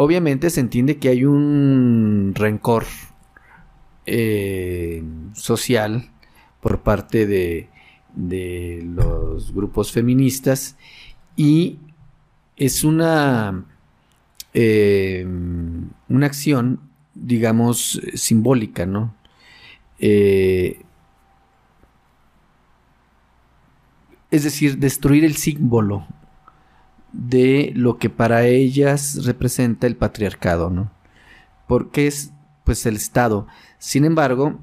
obviamente se entiende que hay un rencor eh, social por parte de, los grupos feministas y es una, eh, una acción, digamos, simbólica, ¿no? Eh, es decir, destruir el símbolo de lo que para ellas representa el patriarcado, ¿no? Porque es, pues, el Estado. Sin embargo,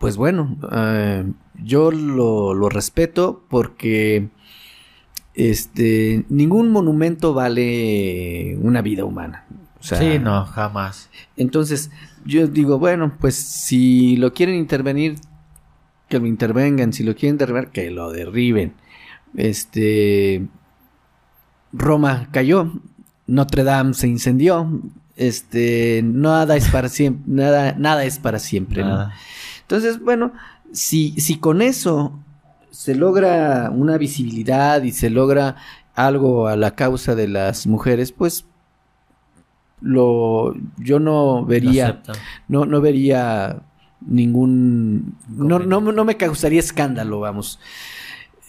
pues bueno, eh, yo lo, respeto porque este ningún monumento vale una vida humana. sí, no, jamás. Entonces, yo digo, bueno, pues si lo quieren intervenir, que lo intervengan, si lo quieren derribar, que lo derriben. Este Roma cayó, Notre Dame se incendió, este nada es para siempre, nada, nada es para siempre, Entonces, bueno, si, si con eso se logra una visibilidad y se logra algo a la causa de las mujeres, pues lo yo no vería no, no vería ningún no, no, no, me causaría escándalo, vamos.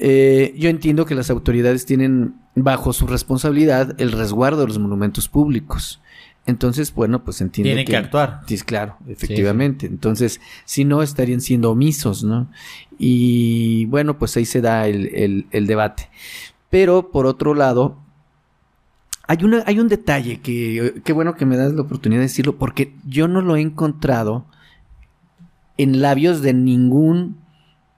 Eh, yo entiendo que las autoridades tienen bajo su responsabilidad el resguardo de los monumentos públicos. Entonces, bueno, pues entiendo Tienen que, actuar. Sí, claro, efectivamente. Entonces, si no, estarían siendo omisos, ¿no? Y bueno, pues ahí se da el, debate. Pero, por otro lado, hay, una, hay un detalle que, qué bueno que me das la oportunidad de decirlo, porque yo no lo he encontrado en labios de ningún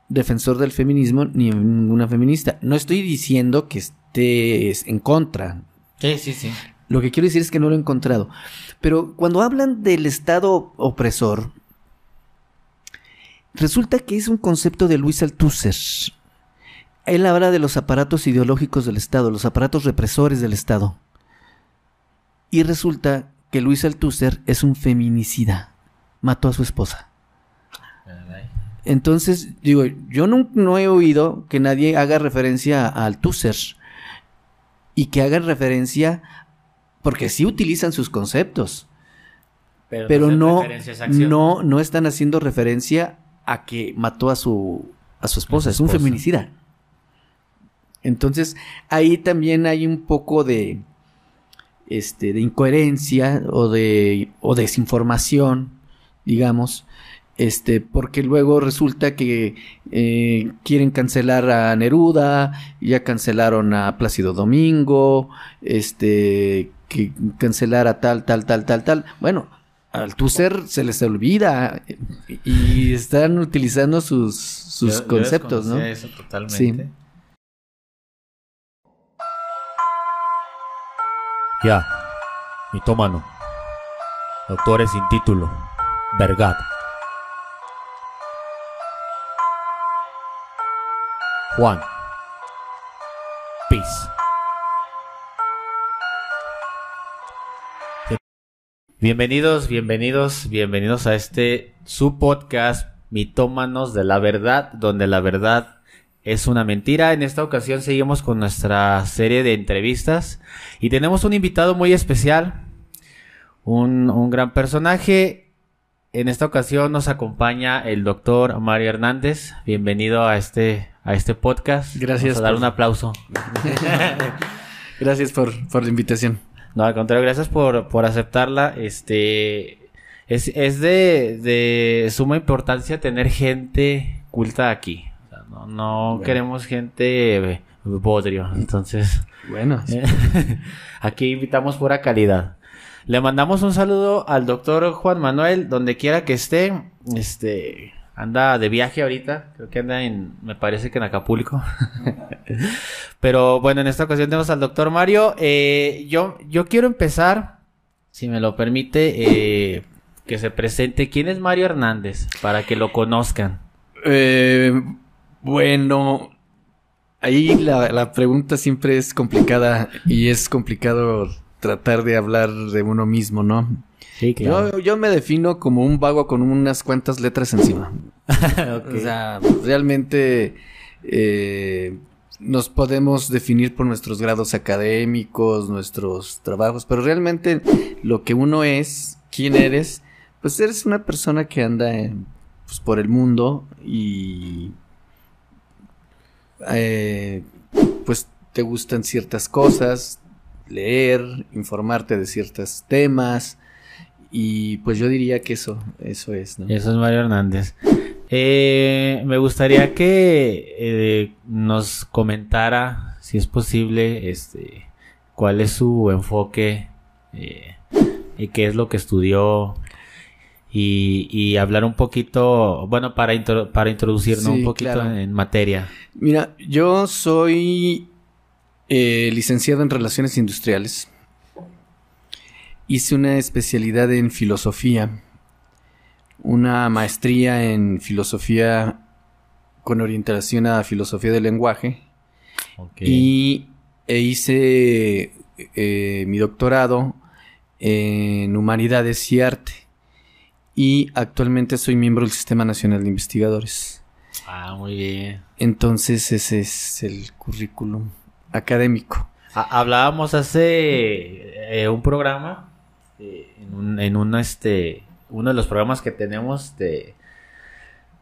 defensor del feminismo ni ninguna feminista. No estoy diciendo que estés en contra. Sí, sí, sí. Lo que quiero decir es que no lo he encontrado. Pero cuando hablan del Estado opresor, resulta que es un concepto de Luis Althusser. Él habla de los aparatos ideológicos del Estado, los aparatos represores del Estado. Y resulta que Luis Althusser es un feminicida. Mató a su esposa. Entonces, digo, yo no, he oído que nadie haga referencia a Althusser y que haga referencia porque sí utilizan sus conceptos. Pero, no, no, no, están haciendo referencia a que mató a su, a su esposa. es un feminicida. Entonces, ahí también hay un poco de, este, de incoherencia o de o desinformación, digamos, este, porque luego resulta que eh, quieren cancelar a Neruda, ya cancelaron a Plácido Domingo, este, que cancelar a tal, tal, tal, tal, tal. Bueno, al tu ser se les olvida y están utilizando sus, sus conceptos, ¿no? Eso totalmente. Sí. Ya, mitómano. Autores sin título. Vergat. Juan. Peace. Bienvenidos, bienvenidos, bienvenidos a este su podcast Mitómanos de la Verdad, donde la verdad es una mentira. En esta ocasión seguimos con nuestra serie de entrevistas y tenemos un invitado muy especial, un, un gran personaje. En esta ocasión nos acompaña el doctor Mario Hernández. Bienvenido a este a este podcast. Gracias. Vamos a dar un aplauso. gracias por, la invitación. No, al contrario, gracias por, por aceptarla. Este es, es de, de suma importancia tener gente culta aquí. no, no queremos gente bodrio. Entonces, bueno, aquí invitamos pura calidad. Le mandamos un saludo al doctor Juan Manuel, donde quiera que esté. Este, Anda de viaje ahorita, creo que anda en, me parece que en Acapulco. Pero bueno, en esta ocasión tenemos al doctor Mario. Eh, yo, yo quiero empezar, si me lo permite, eh, que se presente. ¿Quién es Mario Hernández? Para que lo conozcan. Eh, bueno, ahí la, la pregunta siempre es complicada y es complicado tratar de hablar de uno mismo, ¿no? Yo, me defino como un vago con unas cuantas letras encima. O sea, realmente eh, nos podemos definir por nuestros grados académicos, nuestros trabajos, pero realmente lo que uno es, quién eres, pues eres una persona que anda en, pues, por el mundo y eh, pues te gustan ciertas cosas, leer, informarte de ciertos temas y pues yo diría que eso, eso es, ¿no? Eso es Mario Hernández. Eh, me gustaría que eh, nos comentara, si es posible, este, cuál es su enfoque eh, y qué es lo que estudió y, y hablar un poquito, bueno, para, intro- para introducirnos Sí, un poquito claro. en materia. Mira, yo soy eh, licenciado en Relaciones Industriales. Hice una especialidad en filosofía, una maestría en filosofía con orientación a filosofía del lenguaje y e hice eh, mi doctorado en humanidades y arte y actualmente soy miembro del Sistema Nacional de Investigadores. Ah, muy bien. Entonces ese es el currículum académico. Ha- hablábamos hace eh, un programa, eh, en, un, en una, este, uno de los programas que tenemos de,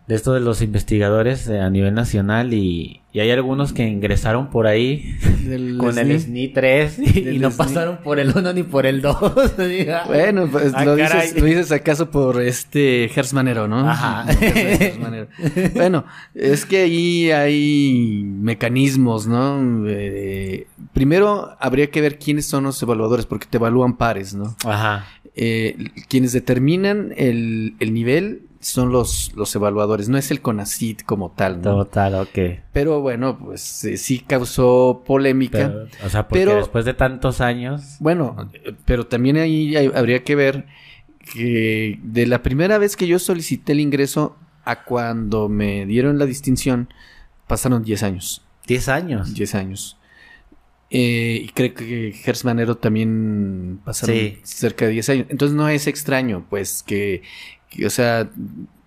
de esto de los investigadores eh, a nivel nacional y, y hay algunos que ingresaron por ahí Del con el SNI. SNI 3 y, no SNI. pasaron por el 1 ni por el 2. Bueno, pues Ah, lo, dices, lo dices acaso por este Gersmanero, ¿no? Ajá. No, Gersmanero. bueno, es que ahí hay mecanismos, ¿no? Eh, primero habría que ver quiénes son los evaluadores, porque te evalúan pares, ¿no? Ajá. Eh, quienes determinan el, el nivel son los, los evaluadores, no es el CONACIT como tal, ¿no? Total, ok. Pero bueno, pues sí causó polémica. Pero, o sea, porque Pero- después de tantos años... Bueno, pero también ahí hay- habría que ver que de la primera vez que yo solicité el ingreso a cuando me dieron la distinción, pasaron 10 años. 10 años. 10 años. Eh, y creo que Gersmanero también pasaron Sí. cerca de 10 años. Entonces no es extraño, pues, que, o sea,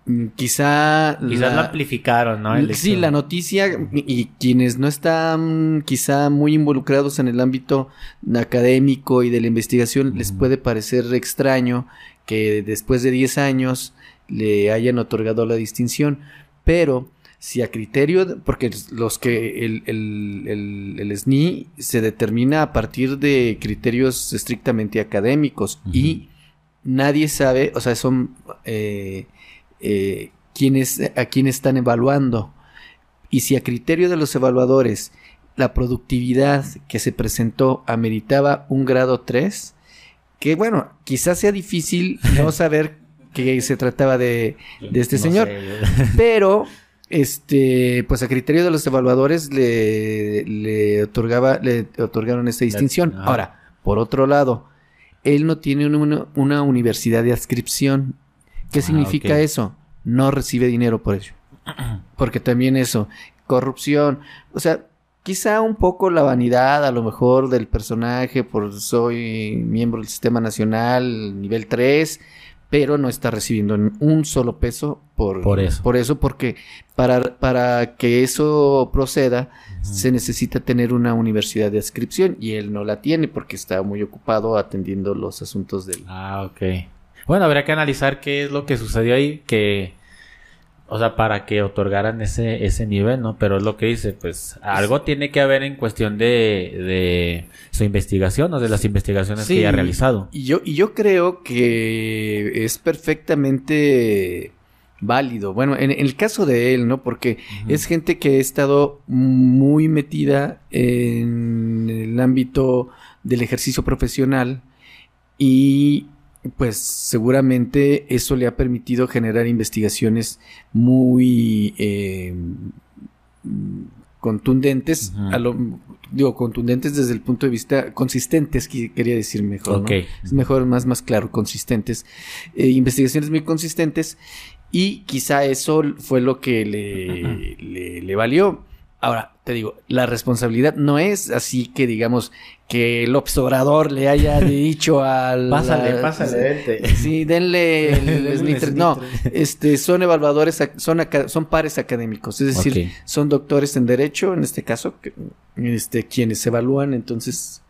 mm, quizá... Quizás lo la- amplificaron, ¿no? El sí, hecho- la noticia y quienes no están quizá muy involucrados en el ámbito académico y de la investigación les puede parecer extraño que después de 10 años le hayan otorgado la distinción, pero si a criterio, porque los que el, el, el- el SNI se determina a partir de criterios estrictamente académicos y nadie sabe, o sea, son eh, eh, quienes, a quién están evaluando. Y si a criterio de los evaluadores la productividad que se presentó ameritaba un grado 3, que bueno, quizás sea difícil no saber que se trataba de, de este No señor, sé. pero este, pues a criterio de los evaluadores le, le otorgaba, le otorgaron esta distinción. ah. Ahora, por otro lado, él no tiene una, una universidad de adscripción. ¿Qué Ah, significa eso? No recibe dinero por ello. Porque también eso, corrupción, o sea, quizá un poco la vanidad a lo mejor del personaje por soy miembro del sistema nacional nivel 3, pero no está recibiendo un solo peso por, Por eso. Por eso, porque para, para que eso proceda se necesita tener una universidad de adscripción y él no la tiene porque está muy ocupado atendiendo los asuntos del... Ah, ok. Bueno, habría que analizar qué es lo que sucedió ahí, que, o sea, para que otorgaran ese, ese nivel, ¿no? Pero es lo que dice, pues, algo tiene que haber en cuestión de, de su investigación o de las investigaciones Sí, que ya ha realizado. Y yo, y yo creo que es perfectamente válido. Bueno, en, en el caso de él, ¿no? Porque es gente que ha estado muy metida en el ámbito del ejercicio profesional y pues seguramente eso le ha permitido generar investigaciones muy eh, contundentes, a lo, digo contundentes desde el punto de vista consistentes, qui- quería decir mejor, ¿no? Es mejor, más, más claro, consistentes, eh, investigaciones muy consistentes y quizá eso fue lo que le, le, le valió. Ahora, te digo, la responsabilidad no es así que digamos que el observador le haya dicho al... Pásale, pásale, vente. Sí, denle el No, este, son evaluadores, son, aca- son pares académicos, es decir, son doctores en Derecho, en este caso, este, quienes evalúan, entonces,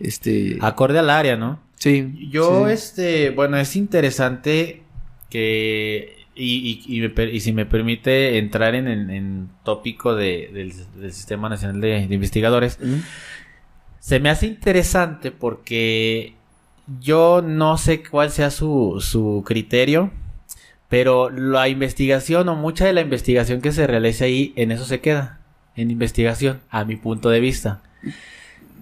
este... Acorde al área, ¿no? sí. Yo, sí. este, bueno, es interesante que, y, y- y me per- y si me permite entrar en, en, en tópico de- del, del Sistema Nacional de, de Investigadores, ¿Mm? Se me hace interesante porque yo no sé cuál sea su, su criterio, pero la investigación o mucha de la investigación que se realiza ahí, en eso se queda, en investigación, a mi punto de vista.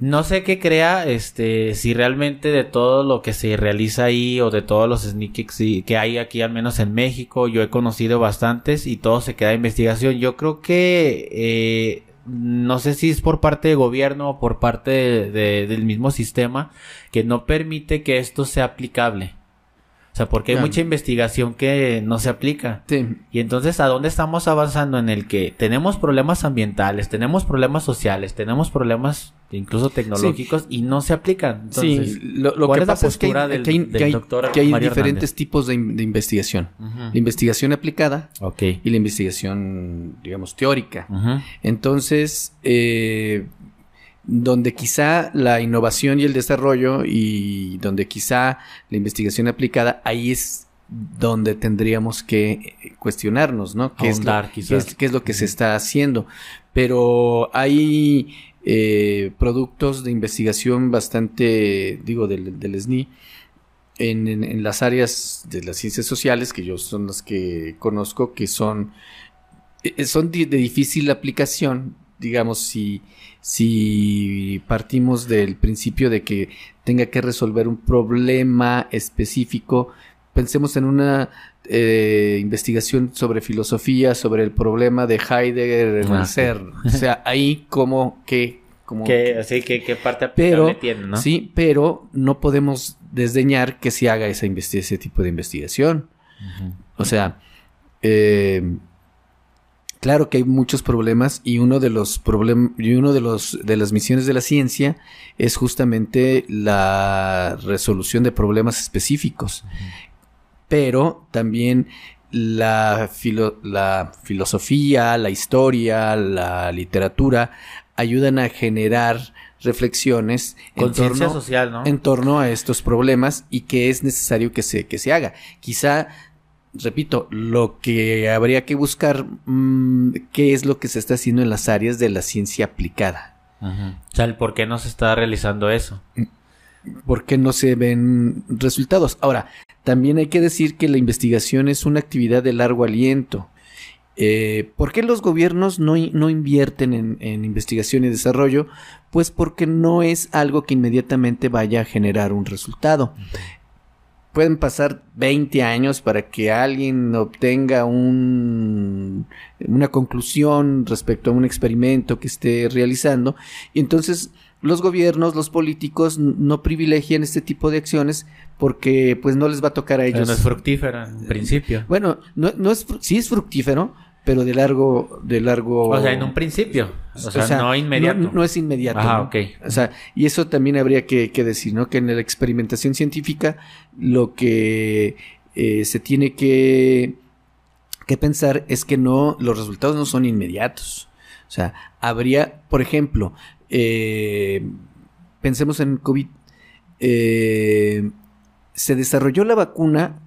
No sé qué crea, este, si realmente de todo lo que se realiza ahí o de todos los sneakers que hay aquí, al menos en México, yo he conocido bastantes y todo se queda en investigación. Yo creo que, eh, no sé si es por parte de gobierno o por parte de- de- del mismo sistema que no permite que esto sea aplicable. O sea, porque hay mucha investigación que no se aplica. Sí. Y entonces, ¿a dónde estamos avanzando en el que tenemos problemas ambientales, tenemos problemas sociales, tenemos problemas incluso tecnológicos y no se aplican? Entonces, sí, lo, lo ¿cuál que es la pasa es que hay, postura del- que hay- del que hay- doctor que hay Mario diferentes Hernández? tipos de, in- de investigación. La investigación aplicada y la investigación, digamos, teórica. Entonces, eh, donde quizá la innovación y el desarrollo y donde quizá la investigación aplicada, ahí es donde tendríamos que eh, cuestionarnos, ¿no? ¿Qué es, lo, qué quizás. es- qué es lo que se está haciendo? Pero hay eh, productos de investigación bastante, digo, del, del SNI, en, en- en las áreas de las ciencias sociales, que yo son las que conozco, que son, eh, son de difícil aplicación, digamos, si, si partimos del principio de que tenga que resolver un problema específico, pensemos en una eh, investigación sobre filosofía, sobre el problema de Heidegger en Ah, el sí. ser. O sea, ahí como que... Como ¿Qué, así que, ¿Qué parte pero, tiene, no? sí, pero no podemos desdeñar que se haga esa ese tipo de investigación. O sea, eh, claro que hay muchos problemas y uno de los problemas y uno de los de las misiones de la ciencia es justamente la resolución de problemas específicos. Pero también la, filo- la filosofía, la historia, la literatura ayudan a generar reflexiones en torno- social, ¿no? en torno a estos problemas y que es necesario que se, que se haga. Quizá, repito, lo que habría que buscar, mm, qué es lo que se está haciendo en las áreas de la ciencia aplicada. O sea, el por qué no se está realizando eso. ¿Por qué no se ven resultados? Ahora, también hay que decir que la investigación es una actividad de largo aliento. Eh, ¿Por qué los gobiernos no, no invierten en, en investigación y desarrollo? Pues porque no es algo que inmediatamente vaya a generar un resultado. Pueden pasar 20 años para que alguien obtenga un, una conclusión respecto a un experimento que esté realizando. Y entonces los gobiernos, los políticos no privilegian este tipo de acciones porque pues no les va a tocar a Pero ellos. no es fructífera, en principio. Bueno, no, no es, sí es fructífero, pero de largo, de largo. O sea, en un principio. O sea, no inmediato. No, no es inmediato. Ajá, ¿no? ok. O sea, y eso también habría que, que decir, ¿no? Que en la experimentación científica lo que eh, se tiene que, que pensar es que no, los resultados no son inmediatos. O sea, habría, por ejemplo, eh, pensemos en COVID. eh, se desarrolló la vacuna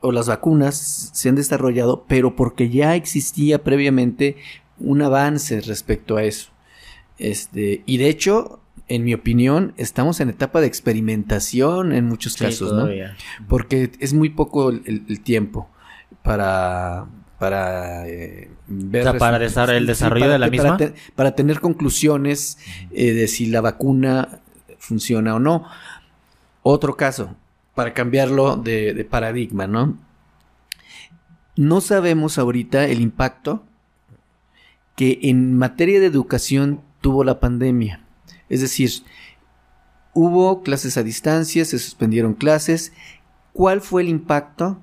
o las vacunas se han desarrollado, pero porque ya existía previamente un avance respecto a eso. Este, y de hecho, en mi opinión, estamos en etapa de experimentación en muchos Sí, casos, ¿no? Porque es muy poco el, tiempo para para eh, ver O sea, para el sí, desarrollo para de la para misma. te- para tener conclusiones eh, de si la vacuna funciona o no. Otro caso, para cambiarlo de, paradigma, ¿no? No sabemos ahorita el impacto que en materia de educación tuvo la pandemia. Es decir, hubo clases a distancia, se suspendieron clases. ¿Cuál fue el impacto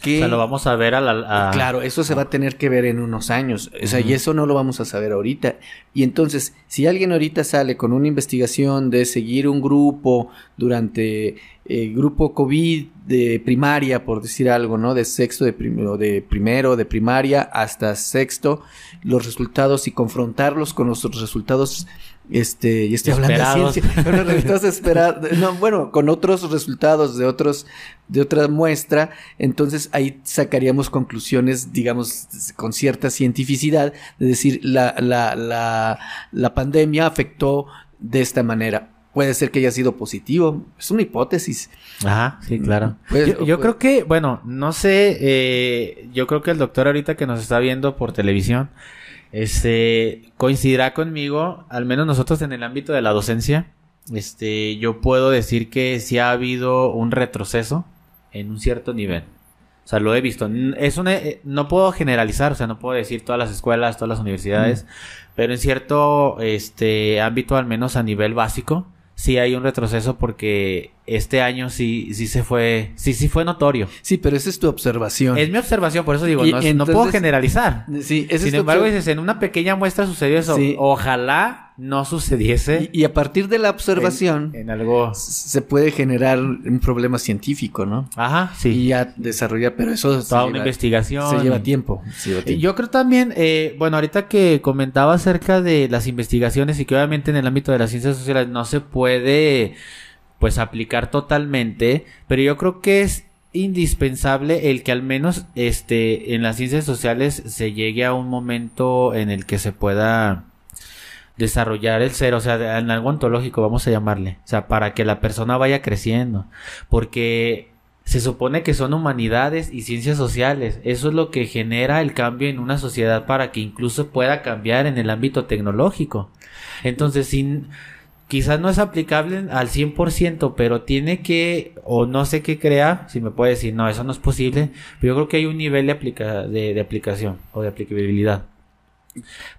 que... O sea, lo vamos a ver a la... a- Claro, eso se va a tener que ver en unos años. O sea, y eso no lo vamos a saber ahorita. Y entonces, si alguien ahorita sale con una investigación de seguir un grupo durante el grupo COVID de primaria, por decir algo, ¿no? De sexto, de, primero, de primero, de primaria hasta sexto, los resultados y confrontarlos con los resultados este, y estoy hablando de ciencia, no, bueno, con otros resultados de otros, de otra muestra, entonces ahí sacaríamos conclusiones, digamos, con cierta cientificidad, de decir, la, la, la, la pandemia afectó de esta manera. Puede ser que haya sido positivo, es una hipótesis. Ajá, sí, claro. Pues, yo yo pues- creo que, bueno, no sé, eh, yo creo que el doctor ahorita que nos está viendo por televisión, este, coincidirá conmigo, al menos nosotros en el ámbito de la docencia, este, yo puedo decir que sí ha habido un retroceso en un cierto nivel. O sea, lo he visto. Es una, eh, no puedo generalizar, o sea, no puedo decir todas las escuelas, todas las universidades, pero en cierto este ámbito, al menos a nivel básico, sí hay un retroceso porque este año sí, sí se fue, sí, sí fue notorio. Sí, pero esa es tu observación. Es mi observación, por eso digo, Y no, es- no puedo entonces- generalizar. Sí, esa es Sin tu embargo, dices, en una pequeña muestra sucedió eso. Sí. Ojalá no sucediese y, y a partir de la observación en, en algo. se puede generar un problema científico, ¿no? Ajá, sí. Y ya desarrollar, pero eso se Toda una lleva- investigación. Se lleva tiempo. se lleva tiempo. Yo creo también, eh, bueno, ahorita que comentaba acerca de las investigaciones y que obviamente en el ámbito de las ciencias sociales no se puede, pues, aplicar totalmente, pero yo creo que es indispensable el que al menos, este, en las ciencias sociales se llegue a un momento en el que se pueda desarrollar el ser, o sea, en algo ontológico, vamos a llamarle, o sea, para que la persona vaya creciendo, porque se supone que son humanidades y ciencias sociales, eso es lo que genera el cambio en una sociedad para que incluso pueda cambiar en el ámbito tecnológico. Entonces, sin quizás no es aplicable al 100%, pero tiene que, o no sé qué crea, si me puede decir, no, eso no es posible, pero yo creo que hay un nivel de, aplica de, de aplicación o de aplicabilidad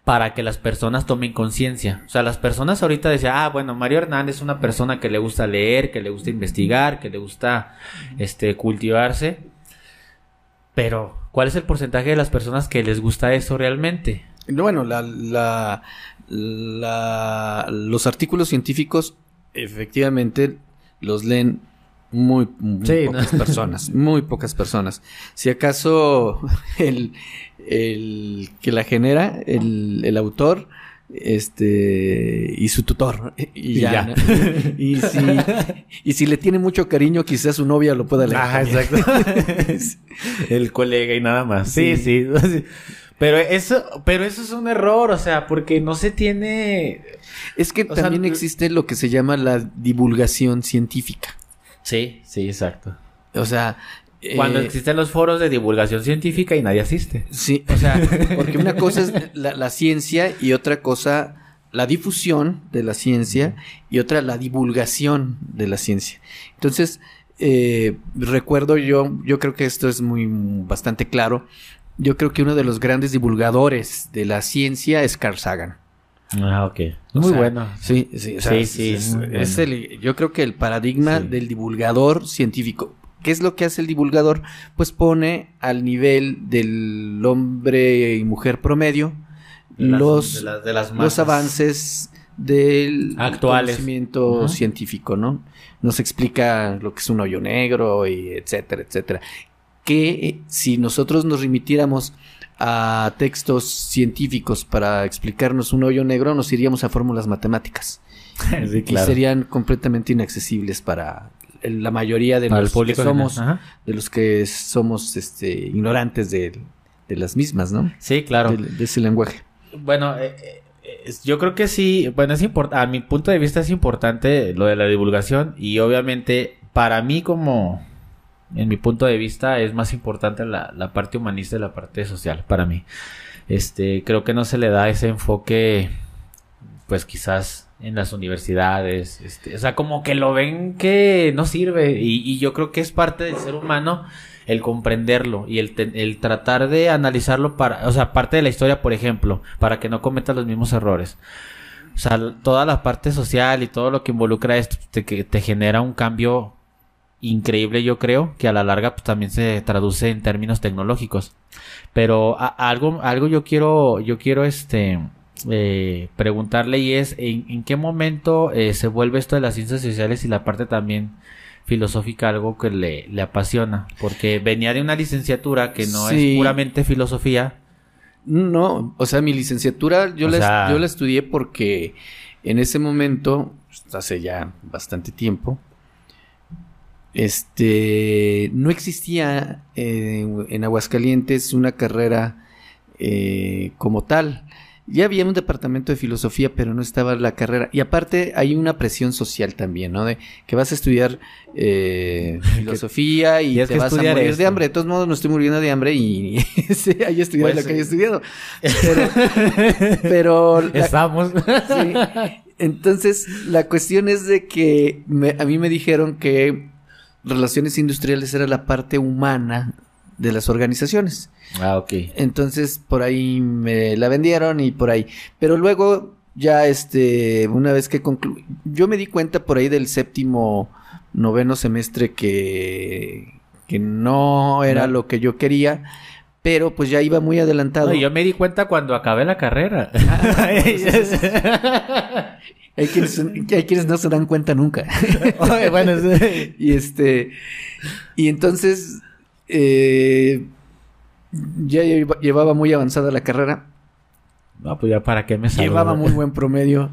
para que las personas tomen conciencia. O sea, las personas ahorita decían, ah, bueno, Mario Hernández es una persona que le gusta leer, que le gusta investigar, que le gusta este cultivarse. Pero, ¿cuál es el porcentaje de las personas que les gusta eso realmente? Bueno, la, la, la- los artículos científicos efectivamente los leen muy, muy Sí, pocas personas, muy pocas personas. Si acaso el, el que la genera, el, el autor, este y su tutor y, Y ya, ya. ¿no? y si y si le tiene mucho cariño quizás su novia lo pueda leer Ajá, también. exacto. El colega y nada más. Sí, sí. Sí. Pero eso, pero eso es un error, o sea, porque no se tiene. es que O también existe lo que se llama la divulgación científica Sí, sí, exacto. O sea, Cuando eh, existen los foros de divulgación científica y nadie asiste. sí, o sea, porque una cosa es la, la ciencia y otra cosa la difusión de la ciencia y otra la divulgación de la ciencia. Entonces, eh, recuerdo yo, yo creo que esto es muy bastante claro. Yo creo que uno de los grandes divulgadores de la ciencia es Carl Sagan. Ah, ok. Muy sea, bueno. Sí, sí, o sea, Sí, es- sí, es- muy es bueno. el- yo creo que el paradigma Sí. del divulgador científico. ¿Qué es lo que hace el divulgador? Pues pone al nivel del hombre y mujer promedio De las- los, de las- de las los avances del Actuales. conocimiento científico, ¿no? Nos explica lo que es un hoyo negro y etcétera, etcétera. Que eh, si nosotros nos remitiéramos a textos científicos para explicarnos un hoyo negro, nos iríamos a fórmulas matemáticas. sí, Y serían completamente inaccesibles para la mayoría de Para los que somos, de los que somos este, ignorantes de, de las mismas, ¿no? Sí, claro. De, de ese lenguaje. Bueno, eh, eh, yo creo que sí, bueno, es importante, a mi punto de vista es importante lo de la divulgación y obviamente para mí como, en mi punto de vista es más importante la, la parte humanista y la parte social, para mí. Este, creo que no se le da ese enfoque, pues quizás en las universidades, este, o sea, como que lo ven que no sirve y, yo creo que es parte del ser humano el comprenderlo y el, el tratar de analizarlo para, o sea, parte de la historia, por ejemplo, para que no cometas los mismos errores. O sea, toda la parte social y todo lo que involucra esto te, te genera un cambio increíble, yo creo, que a la larga pues, también se traduce en términos tecnológicos. Pero a- algo, algo yo quiero, yo quiero este eh, preguntarle y es ¿en, en qué momento eh, se vuelve esto de las ciencias sociales y la parte también filosófica algo que le, le apasiona? Porque venía de una licenciatura que no Sí. es puramente filosofía. No, o sea, mi licenciatura yo, O la, sea- yo la estudié porque en ese momento, pues, hace ya bastante tiempo, este, no existía eh, en Aguascalientes una carrera eh, como tal. Ya había un departamento de filosofía, pero no estaba la carrera. Y aparte hay una presión social también, ¿no? De que vas a estudiar eh, filosofía y te vas a morir de hambre. De todos modos, no estoy muriendo de hambre y sí, haya estudiado Pues, lo que haya estudiado. Pero, pero la- Estamos. Sí. Entonces, la cuestión es de que me- a mí me dijeron que relaciones industriales era la parte humana de las organizaciones. ah, ok. Entonces, por ahí me la vendieron y por ahí. Pero luego, ya este, una vez que concluí, yo me di cuenta por ahí del séptimo, noveno semestre que, que no era No. lo que yo quería. Pero pues ya iba muy adelantado. No, yo me di cuenta cuando acabé la carrera. Hay quienes, hay quienes no se dan cuenta nunca. Oye, bueno, sí. y este. Y entonces. eh, ya lleva- llevaba muy avanzada la carrera. No, pues ya para qué me salgo. Llevaba muy buen promedio.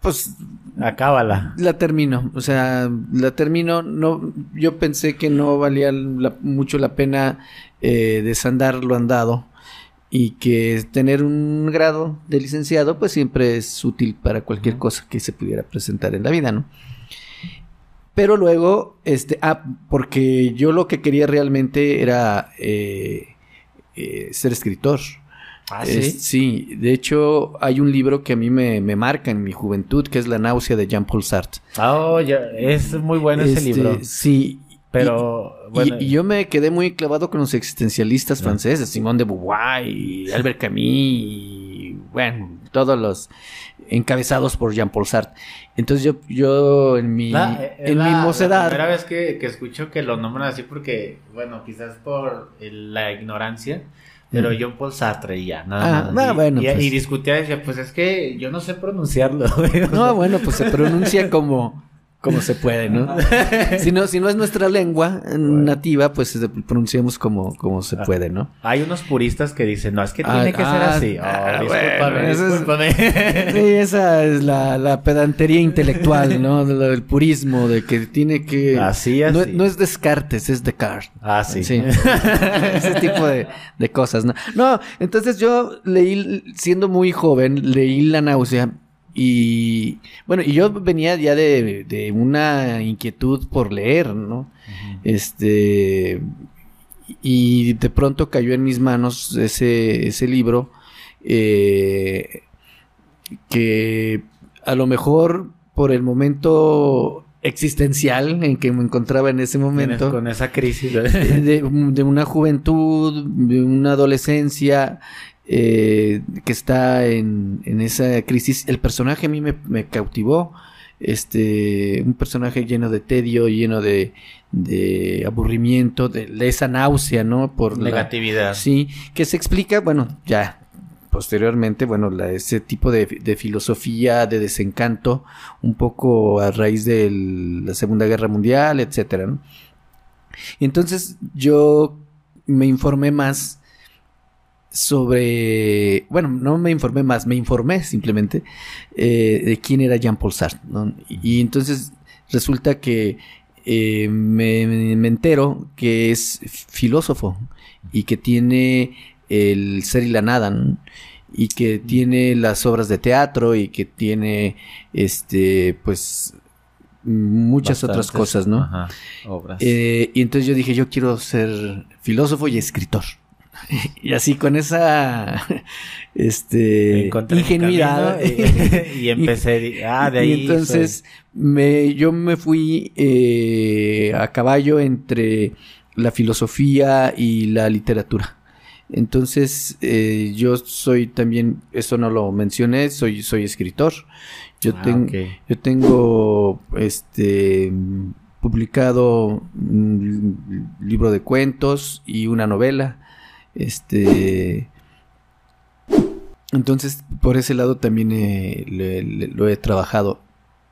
Pues Acábala. la termino. O sea, la termino. No, yo pensé que no valía la- mucho la pena eh, desandar lo andado. Y que tener un grado de licenciado, pues siempre es útil para cualquier cosa que se pudiera presentar en la vida, ¿no? Pero luego, este, ah, porque yo lo que quería realmente era eh, eh, ser escritor. Ah, Es- sí, de hecho hay un libro que a mí me, me marca en mi juventud, que es La náusea de Jean-Paul Sartre. Oh, ya, es muy bueno ese Este, libro. Sí. Pero, y, bueno. y- y yo me quedé muy clavado con los existencialistas Ah. franceses, Simón de Beauvoir y Albert Camus y, bueno, todos los encabezados por Jean-Paul Sartre. Entonces yo, yo en mi, La- eh, en la- mi La mocedad... primera vez que, que escucho que lo nombran así porque, bueno, quizás por la ignorancia, pero Mm. John Paul Sartre ya, Ah, nada más. ah, y, bueno, y, pues. y discutía y decía, pues es que yo no sé pronunciarlo. No, bueno, pues se pronuncia como, como se puede, ¿no? Si no, si no es nuestra lengua nativa, pues pronunciamos como, como se puede, ¿no? Hay unos puristas que dicen, no, es que Ah, tiene que ser ah, así. Oh, ah, discúlpame, bueno, es-. Sí, esa es la, la pedantería intelectual, ¿no? Del purismo, de que tiene que... Así, No, así. no es Descartes, es Descartes. Ah, sí. Sí. Ese tipo de, de cosas, ¿no? No, entonces yo leí, siendo muy joven, leí La náusea y, bueno, y yo venía ya de, de una inquietud por leer, ¿no? Este, y de pronto cayó en mis manos ese, ese libro eh, que a lo mejor por el momento existencial en que me encontraba en ese momento Con esa crisis. de, de una juventud, de una adolescencia eh, que está en, en esa crisis. El personaje a mí me, me cautivó. Este, un personaje lleno de tedio, lleno de, de aburrimiento, de, de esa náusea, ¿no? Por la- Negatividad. Sí, que se explica, bueno, ya posteriormente, bueno, la- ese tipo de, de filosofía de desencanto, un poco a raíz de la Segunda Guerra Mundial, etcétera. ¿no? Entonces yo me informé más sobre, bueno, no me informé más, me informé simplemente eh, de quién era Jean-Paul Sartre. ¿no? Y, y entonces resulta que eh, me, me entero que es filósofo y que tiene el ser y la nada, ¿no? y que tiene las obras de teatro y que tiene, este, pues, muchas otras cosas, ¿no? Ajá, obras. Eh, y entonces yo dije, yo quiero ser filósofo y escritor. y así con esa este ingenuidad. y, y empecé ah de ahí y entonces me yo me fui eh, a caballo entre la filosofía y la literatura. Entonces eh, yo soy también eso no lo mencioné soy soy escritor. Yo Ah, tengo yo tengo este publicado un libro de cuentos y una novela. Este. Entonces, por ese lado también eh, le- le- lo he trabajado.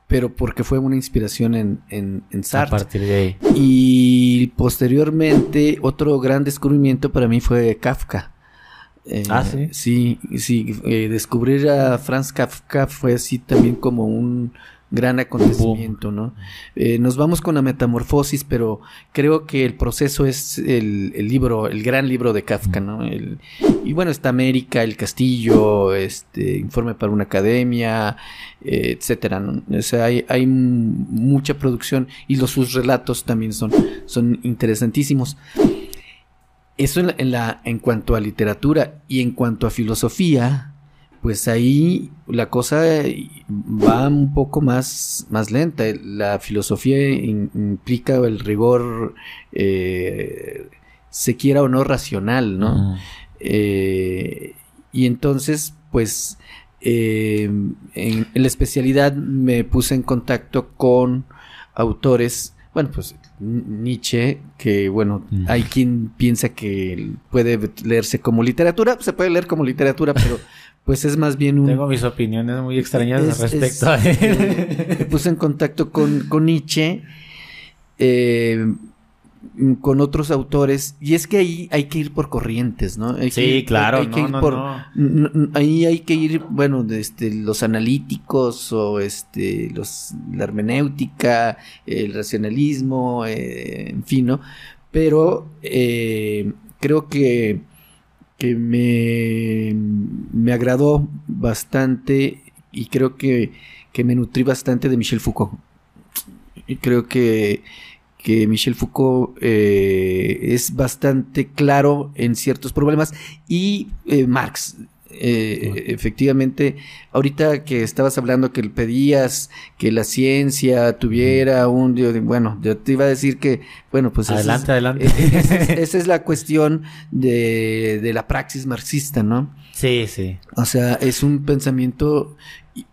Pero porque fue una inspiración en, en, en A Sartre. partir de ahí. Y posteriormente, otro gran descubrimiento para mí fue Kafka. Eh, Ah, ¿sí? Sí, sí. eh, descubrir a Franz Kafka fue así también como un gran acontecimiento, ¿no? Eh, nos vamos con la metamorfosis, pero creo que el proceso es el, el libro, el gran libro de Kafka, ¿no? El- y bueno, está América, El Castillo, este, Informe para una Academia, eh, etcétera, ¿no? O sea, hay, mucha producción y los sus relatos también son, son interesantísimos. Eso en, la, en, la- en cuanto a literatura y en cuanto a filosofía, pues ahí la cosa eh, va un poco más, más lenta. La filosofía in- implica el rigor, eh, se quiera o no racional, ¿no? Eh, y entonces, pues, eh, en, en la especialidad me puse en contacto con autores, bueno, pues Nietzsche, que bueno, Mm. hay quien piensa que puede leerse como literatura, se puede leer como literatura, pero pues es más bien un... Tengo mis opiniones muy extrañas Es- respecto es- a él. eh, me puse en contacto con, con Nietzsche, eh, con otros autores, y es que ahí hay que ir por corrientes, ¿no? Hay que Sí, ir- claro, hay que no, ir no, por- no. Ahí hay que ir, bueno, este, los analíticos o este, los, la hermenéutica, el racionalismo, eh, en fin, ¿no? Pero eh, creo que, que me, me agradó bastante y creo que, que me nutrí bastante de Michel Foucault. Y creo que, que Michel Foucault eh, es bastante claro en ciertos problemas y eh, Marx. Eh, efectivamente, ahorita que estabas hablando que pedías que la ciencia tuviera un, bueno, yo te iba a decir que, bueno, pues esa es- adelante, adelante. esa es, esa es la cuestión de, de la praxis marxista, ¿no? Sí, sí. O sea, es un pensamiento,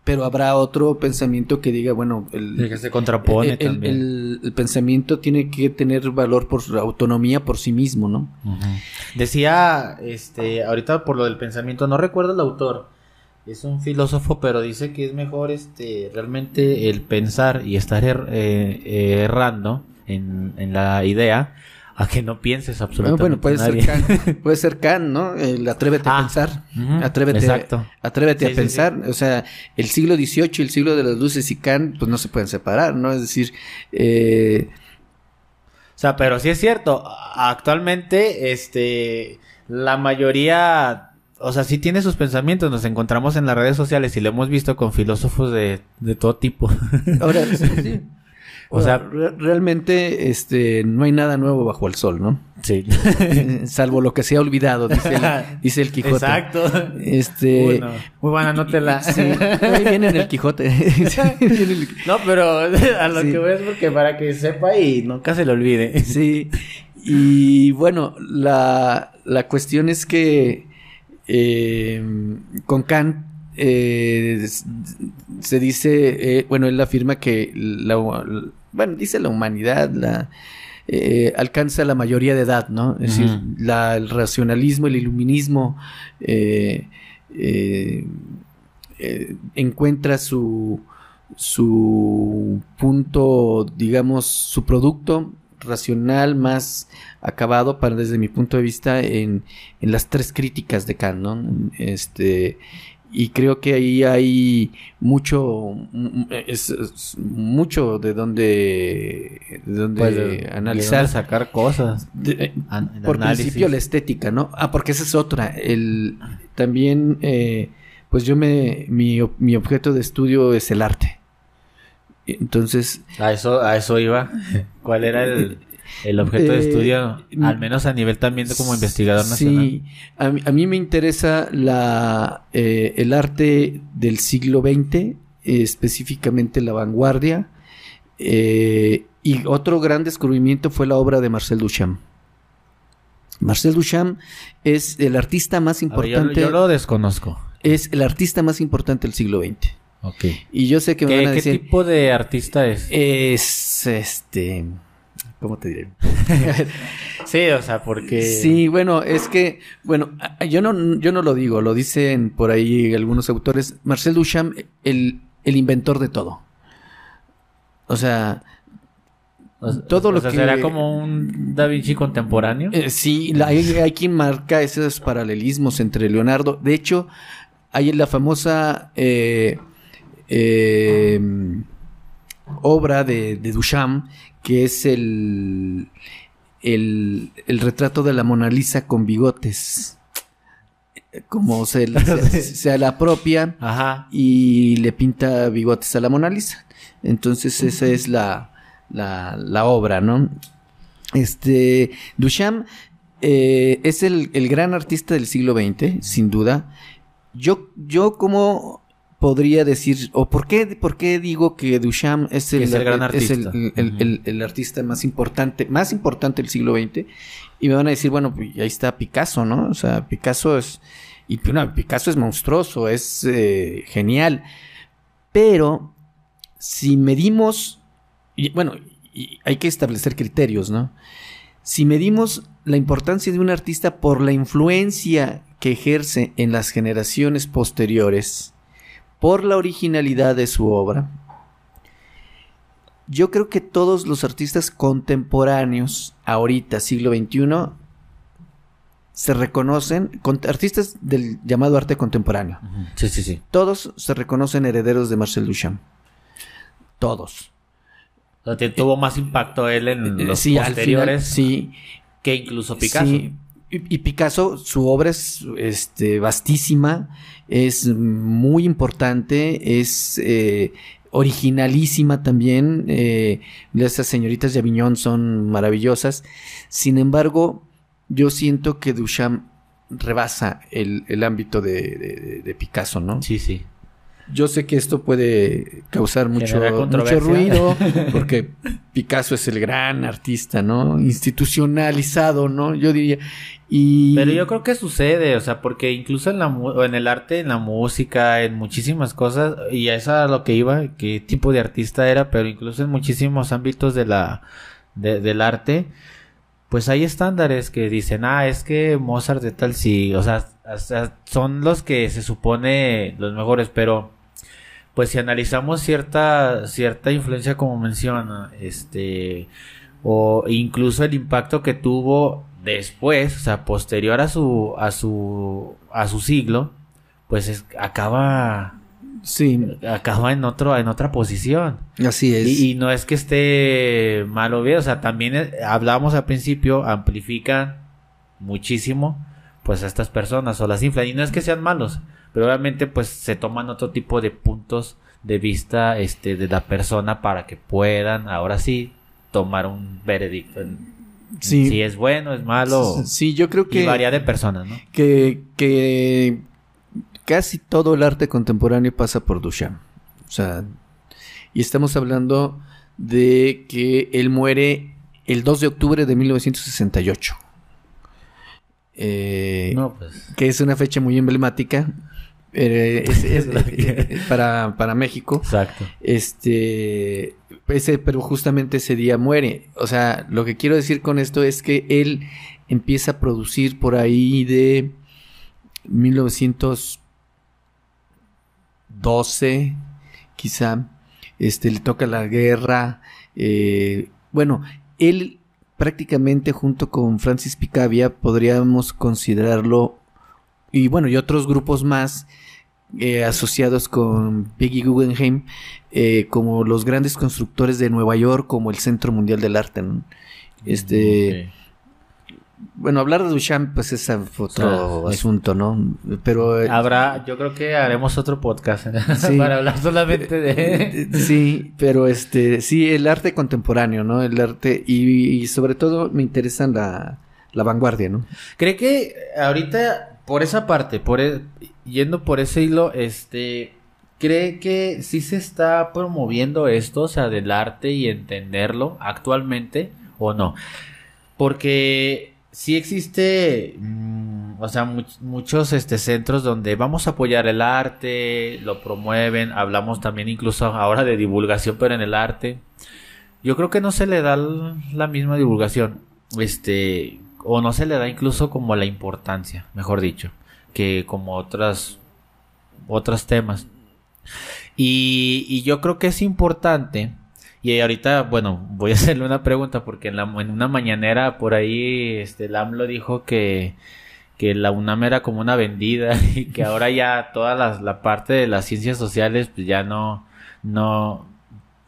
pero habrá otro pensamiento que diga, bueno, el, El que se contrapone el- el- también. el- el pensamiento tiene que tener valor por su autonomía por sí mismo, ¿no? Decía, este, ahorita por lo del pensamiento, no recuerdo el autor. Es un filósofo, pero dice que es mejor, este, realmente el pensar y estar er- eh, eh, errando en, en la idea a que no pienses absolutamente bueno, puede nadie. ser Kant, puede ser Kant, ¿no? El atrévete a Ah, pensar. Atrévete, Exacto. atrévete Sí, a sí, pensar. O sea, el siglo XVIII y el siglo de las luces y Kant, pues no se pueden separar, ¿no? Es decir, eh, O sea, pero sí es cierto. Actualmente, este, la mayoría, o sea, sí tiene sus pensamientos. Nos encontramos en las redes sociales y lo hemos visto con filósofos de, de todo tipo. ahora, sí, O sea- re- realmente, este, no hay nada nuevo bajo el sol, ¿no? Sí. Salvo lo que se ha olvidado, dice el, dice el Quijote. Exacto. Este, Uy, no. Muy buena, anótela. sí, ahí viene en el Quijote. No, pero a lo Sí. que voy es porque para que sepa y nunca se le olvide. Sí, y bueno, la, la cuestión es que eh, con Kant eh, se dice, eh, bueno, él afirma que la, bueno, dice la humanidad, la eh, alcanza la mayoría de edad, ¿no? Es decir, la- el racionalismo, el iluminismo eh, eh, encuentra su, su punto, digamos, su producto racional más acabado para desde mi punto de vista en, en las tres críticas de Kant, ¿no? Este y creo que ahí hay mucho mm, es, es mucho de donde de donde Pues, de- de analizar dónde sacar cosas. de- An- por análisis. principio la estética, ¿no? Ah, porque esa es otra. El también eh, pues yo me mi, mi objeto de estudio es el arte. Entonces, A eso, a eso iba. ¿Cuál era el, el objeto de Eh, estudio? Al menos a nivel también de como investigador nacional. Sí, a mí, a mí me interesa la, eh, el arte del siglo XX, eh, específicamente la vanguardia. eh, y otro gran descubrimiento fue la obra de Marcel Duchamp. Marcel Duchamp es el artista más ver, yo, importante. yo lo desconozco. Es el artista más importante del siglo XX. Ok. Y yo sé que me ¿Qué, van a qué decir, tipo de artista es? es este, ¿cómo te diré? Sí, o sea, porque... Sí, bueno, es que, bueno, yo no, yo no lo digo, lo dicen por ahí algunos autores. Marcel Duchamp, el, el inventor de todo. O sea, O sea, todo o lo sea, que- ¿Será como un Da Vinci contemporáneo? eh, sí, la- hay, hay quien marca esos paralelismos entre Leonardo. De hecho, hay la famosa eh, eh, obra de, de Duchamp, que es el, el, el retrato de la Mona Lisa con bigotes. Como se, se, se la apropia Ajá. y le pinta bigotes a la Mona Lisa. Entonces esa es la, la, la obra, ¿no? Este, Duchamp eh, es el, el gran artista del siglo XX, sin duda. Yo, yo como podría decir, o por qué, por qué digo que Duchamp es el, Es el gran es el- artista. el- el artista más importante, más importante del siglo XX? Y me van a decir, bueno, pues ahí está Picasso, ¿no? O sea, Picasso es, y no, Picasso es monstruoso, es eh, genial. Pero si medimos, y bueno, y hay que establecer criterios, ¿no? Si medimos la importancia de un artista por la influencia que ejerce en las generaciones posteriores, por la originalidad de su obra, yo creo que todos los artistas contemporáneos, ahorita, siglo XXI, se reconocen, con- artistas del llamado arte contemporáneo. Sí, sí, sí. todos se reconocen herederos de Marcel Duchamp. Todos. O sea, tuvo más impacto él en Eh, los sí, al final, posteriores sí. que incluso Picasso. Sí. Y, Picasso, su obra es este, vastísima, es muy importante, es eh, originalísima también. eh, señoritas de Aviñón son maravillosas. Sin embargo, yo siento que Duchamp rebasa el, ámbito de Picasso, ¿no? Sí, sí. Yo sé que esto puede causar mucho, mucho ruido, porque Picasso es el gran artista, ¿no? Institucionalizado, ¿no? Yo diría. Y Pero yo creo que sucede, o sea, porque incluso en la en el arte, en la música, en muchísimas cosas, y a eso era lo que iba, qué tipo de artista era, pero incluso en muchísimos ámbitos de la de- del arte, pues hay estándares que dicen, ah, es que Mozart de tal sí, o sea, o sea, son los que se supone los mejores, pero pues si analizamos cierta cierta influencia como menciona, este o incluso el impacto que tuvo después, o sea, posterior a su a su a su siglo, pues es- acaba sí, acaba en otro en otra posición. así es. Y, y no es que esté mal o bien, o sea, también eh, hablábamos al principio, amplifican muchísimo pues a estas personas o las inflan y no es que sean malos, pero obviamente pues se toman otro tipo de puntos de vista este de la persona para que puedan ahora sí tomar un veredicto en sí, si es bueno, es malo sí, yo creo y que, varía de personas, ¿no? que, que casi todo el arte contemporáneo pasa por Duchamp. O sea, y estamos hablando de que él muere el 2 de octubre de 1968. Eh, No, pues que es una fecha muy emblemática eh, es- que- eh, para, para México. exacto. Este, ese, pero justamente ese día muere. O sea, lo que quiero decir con esto es que él empieza a producir por ahí de 1912, quizá. Este, le toca la guerra. eh, bueno, él prácticamente junto con Francis Picabia podríamos considerarlo y bueno, y otros grupos más eh, asociados con Peggy Guggenheim eh, como los grandes constructores de Nueva York, como el Centro Mundial del Arte. ¿no? Este, bueno, hablar de Duchamp pues es otro Ah, asunto, ¿no? Pero eh, Habrá, yo creo que haremos otro podcast Sí. para hablar solamente de sí, pero este, sí, el arte contemporáneo, ¿no? El arte y, y sobre todo me interesa la, la vanguardia, ¿no? ¿Cree que ahorita, por esa parte, por e- yendo por ese hilo, este, cree que sí se está promoviendo esto, o sea, del arte y entenderlo actualmente o no? Porque sí existe mm, o sea, muchos este, centros donde vamos a apoyar el arte, lo promueven, hablamos también incluso ahora de divulgación, pero en el arte. Yo creo que no se le da la misma divulgación, este, o no se le da incluso como la importancia, mejor dicho, que como otras, otros temas. Y, y yo creo que es importante y ahorita, bueno, voy a hacerle una pregunta porque en, la, una mañanera por ahí este, el AMLO dijo que, que la UNAM era como una vendida y que ahora ya toda la, la parte de las ciencias sociales pues ya no, no,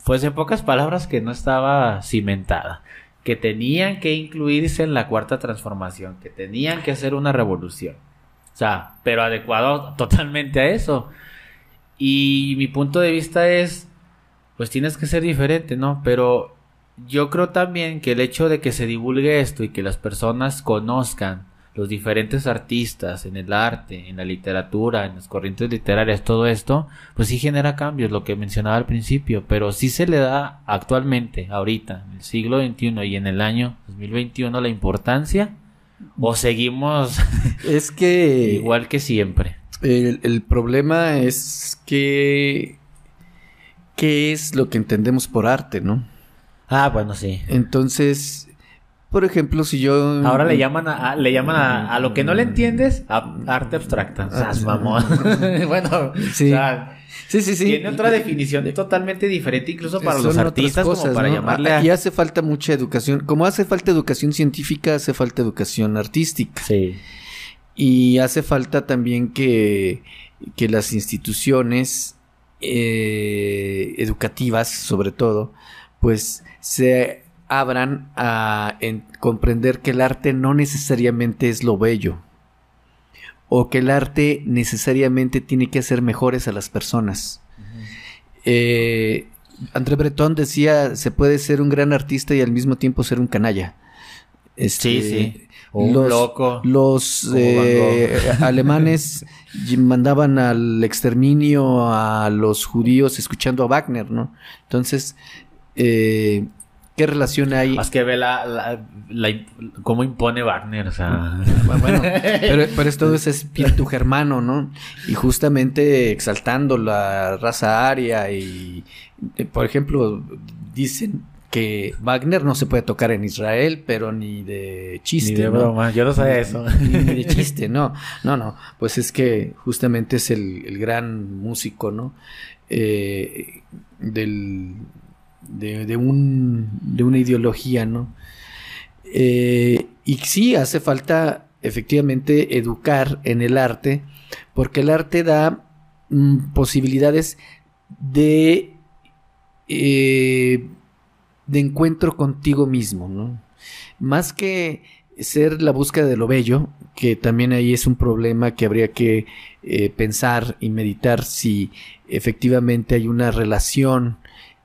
pues en pocas palabras que no estaba cimentada, que tenían que incluirse en la cuarta transformación, que tenían que hacer una revolución. O sea, pero adecuado totalmente a eso. Y mi punto de vista es, pues tienes que ser diferente, ¿no? Pero yo creo también que el hecho de que se divulgue esto y que las personas conozcan los diferentes artistas en el arte, en la literatura, en las corrientes literarias, todo esto, pues sí genera cambios, lo que mencionaba al principio, pero sí se le da actualmente, ahorita, en el siglo XXI y en el año 2021 la importancia o seguimos es que igual que siempre. El, el problema es que qué es lo que entendemos por arte, ¿no? Ah, bueno, sí. Entonces, por ejemplo, si yo... Ahora le llaman a, le llaman a, lo que no le entiendes, a arte abstracta. Ah, mamón. bueno, sí. sí, sí, sí. Tiene otra definición totalmente diferente incluso para los artistas como para llamarle a... Y hace falta mucha educación. Como hace falta educación científica, hace falta educación artística. Sí. Y hace falta también que, que las instituciones eh, educativas, sobre todo, pues se abran a comprender que el arte no necesariamente es lo bello o que el arte necesariamente tiene que hacer mejores a las personas. Eh, André Breton decía, se puede ser un gran artista y al mismo tiempo ser un canalla. Este, sí, sí los, loco. Los eh, alemanes mandaban al exterminio a los judíos escuchando a Wagner, ¿no? Entonces, eh, ¿qué relación hay? Más que ve la, cómo impone Wagner, o sea. Bueno, pero, pero es todo ese espíritu germano, ¿no? Y justamente exaltando la raza aria y, eh, por ejemplo, dicen que Wagner no se puede tocar en Israel, pero ni de chiste. Ni de broma, yo no sabía eso. Ni, de chiste, no, no, no. Pues es que justamente es el, gran músico, ¿no? Eh, del, de, un, de una ideología, ¿no? Eh, y sí, hace falta efectivamente educar en el arte, porque el arte da mm, posibilidades de... Eh, de encuentro contigo mismo, ¿no? Más que ser la búsqueda de lo bello, que también ahí es un problema que habría que eh, pensar y meditar si efectivamente hay una relación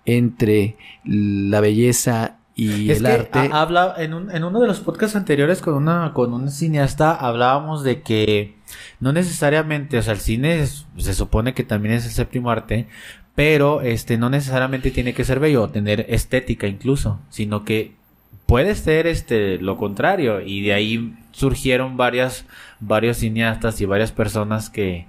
entre la belleza y el arte. habla en, un, en uno de los podcasts anteriores con una con un cineasta hablábamos de que no necesariamente, o sea, el cine se supone que también es el séptimo arte, pero este no necesariamente tiene que ser bello, tener estética incluso, sino que puede ser este lo contrario y de ahí surgieron varias varios cineastas y varias personas que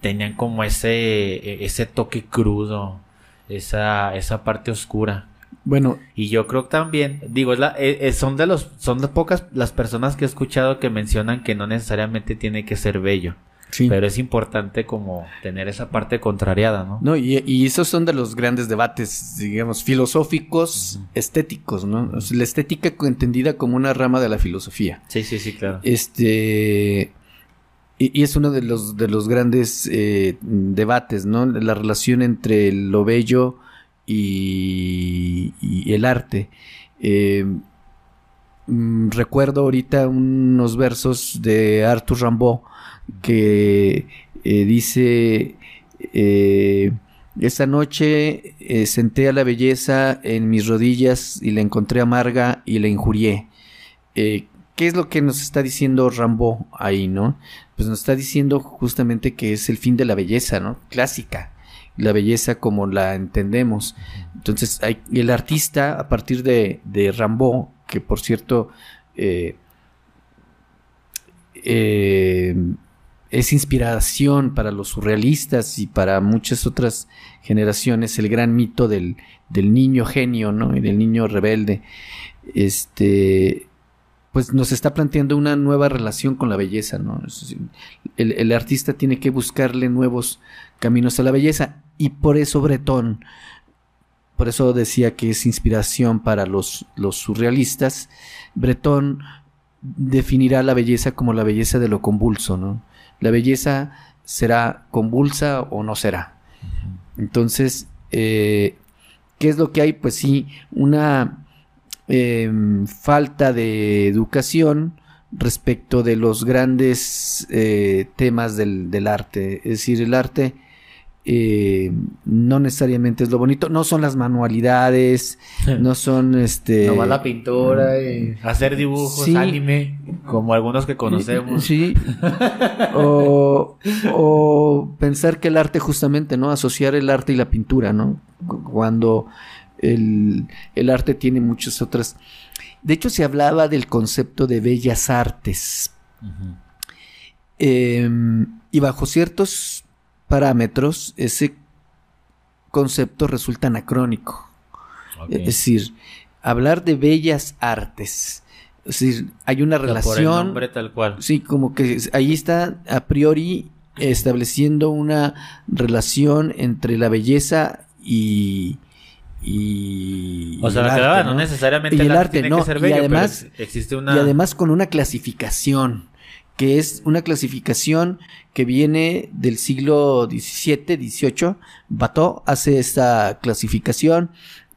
tenían como ese ese toque crudo, esa esa parte oscura. Bueno, y yo creo también, digo, la, eh, eh, son de los son de pocas las personas que he escuchado que mencionan que no necesariamente tiene que ser bello. Pero es importante como tener esa parte contrariada, ¿no? No, y, esos son de los grandes debates, digamos, filosóficos, estéticos, ¿no? la estética entendida como una rama de la filosofía. Sí, sí, sí, claro. Este... Y, es uno de los, de los grandes eh, debates, ¿no? La relación entre lo bello y, el arte. Eh, mm, recuerdo ahorita unos versos de Arthur Rimbaud que eh, dice, eh, esta noche senté a la belleza en mis rodillas y la encontré amarga y la injurié. ¿Qué es lo que nos está diciendo Rambo ahí, no? Pues nos está diciendo justamente que es el fin de la belleza, ¿no? Clásica. La belleza como la entendemos. Entonces, hay, el artista, a partir de, de Rambo, que por cierto, eh, es inspiración para los surrealistas y para muchas otras generaciones el gran mito del, del niño genio, ¿no? Y del niño rebelde. Este, pues nos está planteando una nueva relación con la belleza, ¿no? El, el, artista tiene que buscarle nuevos caminos a la belleza y por eso Bretón, por eso decía que es inspiración para los, los surrealistas, Bretón definirá la belleza como la belleza de lo convulso, ¿no? La belleza será convulsa o no será. Entonces, eh, ¿qué es lo que hay? Pues sí, una em, falta de educación respecto de los grandes eh, temas del, del, arte. Es decir, el arte eh, no necesariamente es lo bonito, no son las manualidades, no son este. Nomás la pintura y hacer dibujos, anime, como algunos que conocemos. Sí. o, o, pensar que el arte, justamente, ¿no? Asociar el arte y la pintura, ¿no? Cuando el, el arte tiene muchas otras. De hecho, se hablaba del concepto de bellas artes. eh, y bajo ciertos parámetros, ese concepto resulta anacrónico. Okay. Es decir, hablar de bellas artes. Es decir, hay una relación. Por el nombre tal cual. Sí, como que ahí está a priori estableciendo una relación entre la belleza y. y o sea, el arte, claro, ¿no? no necesariamente y el arte, tiene no, que ser bello, y además, existe una... y además con una clasificación que es una clasificación que viene del siglo XVII, XVIII. Bateau hace esta clasificación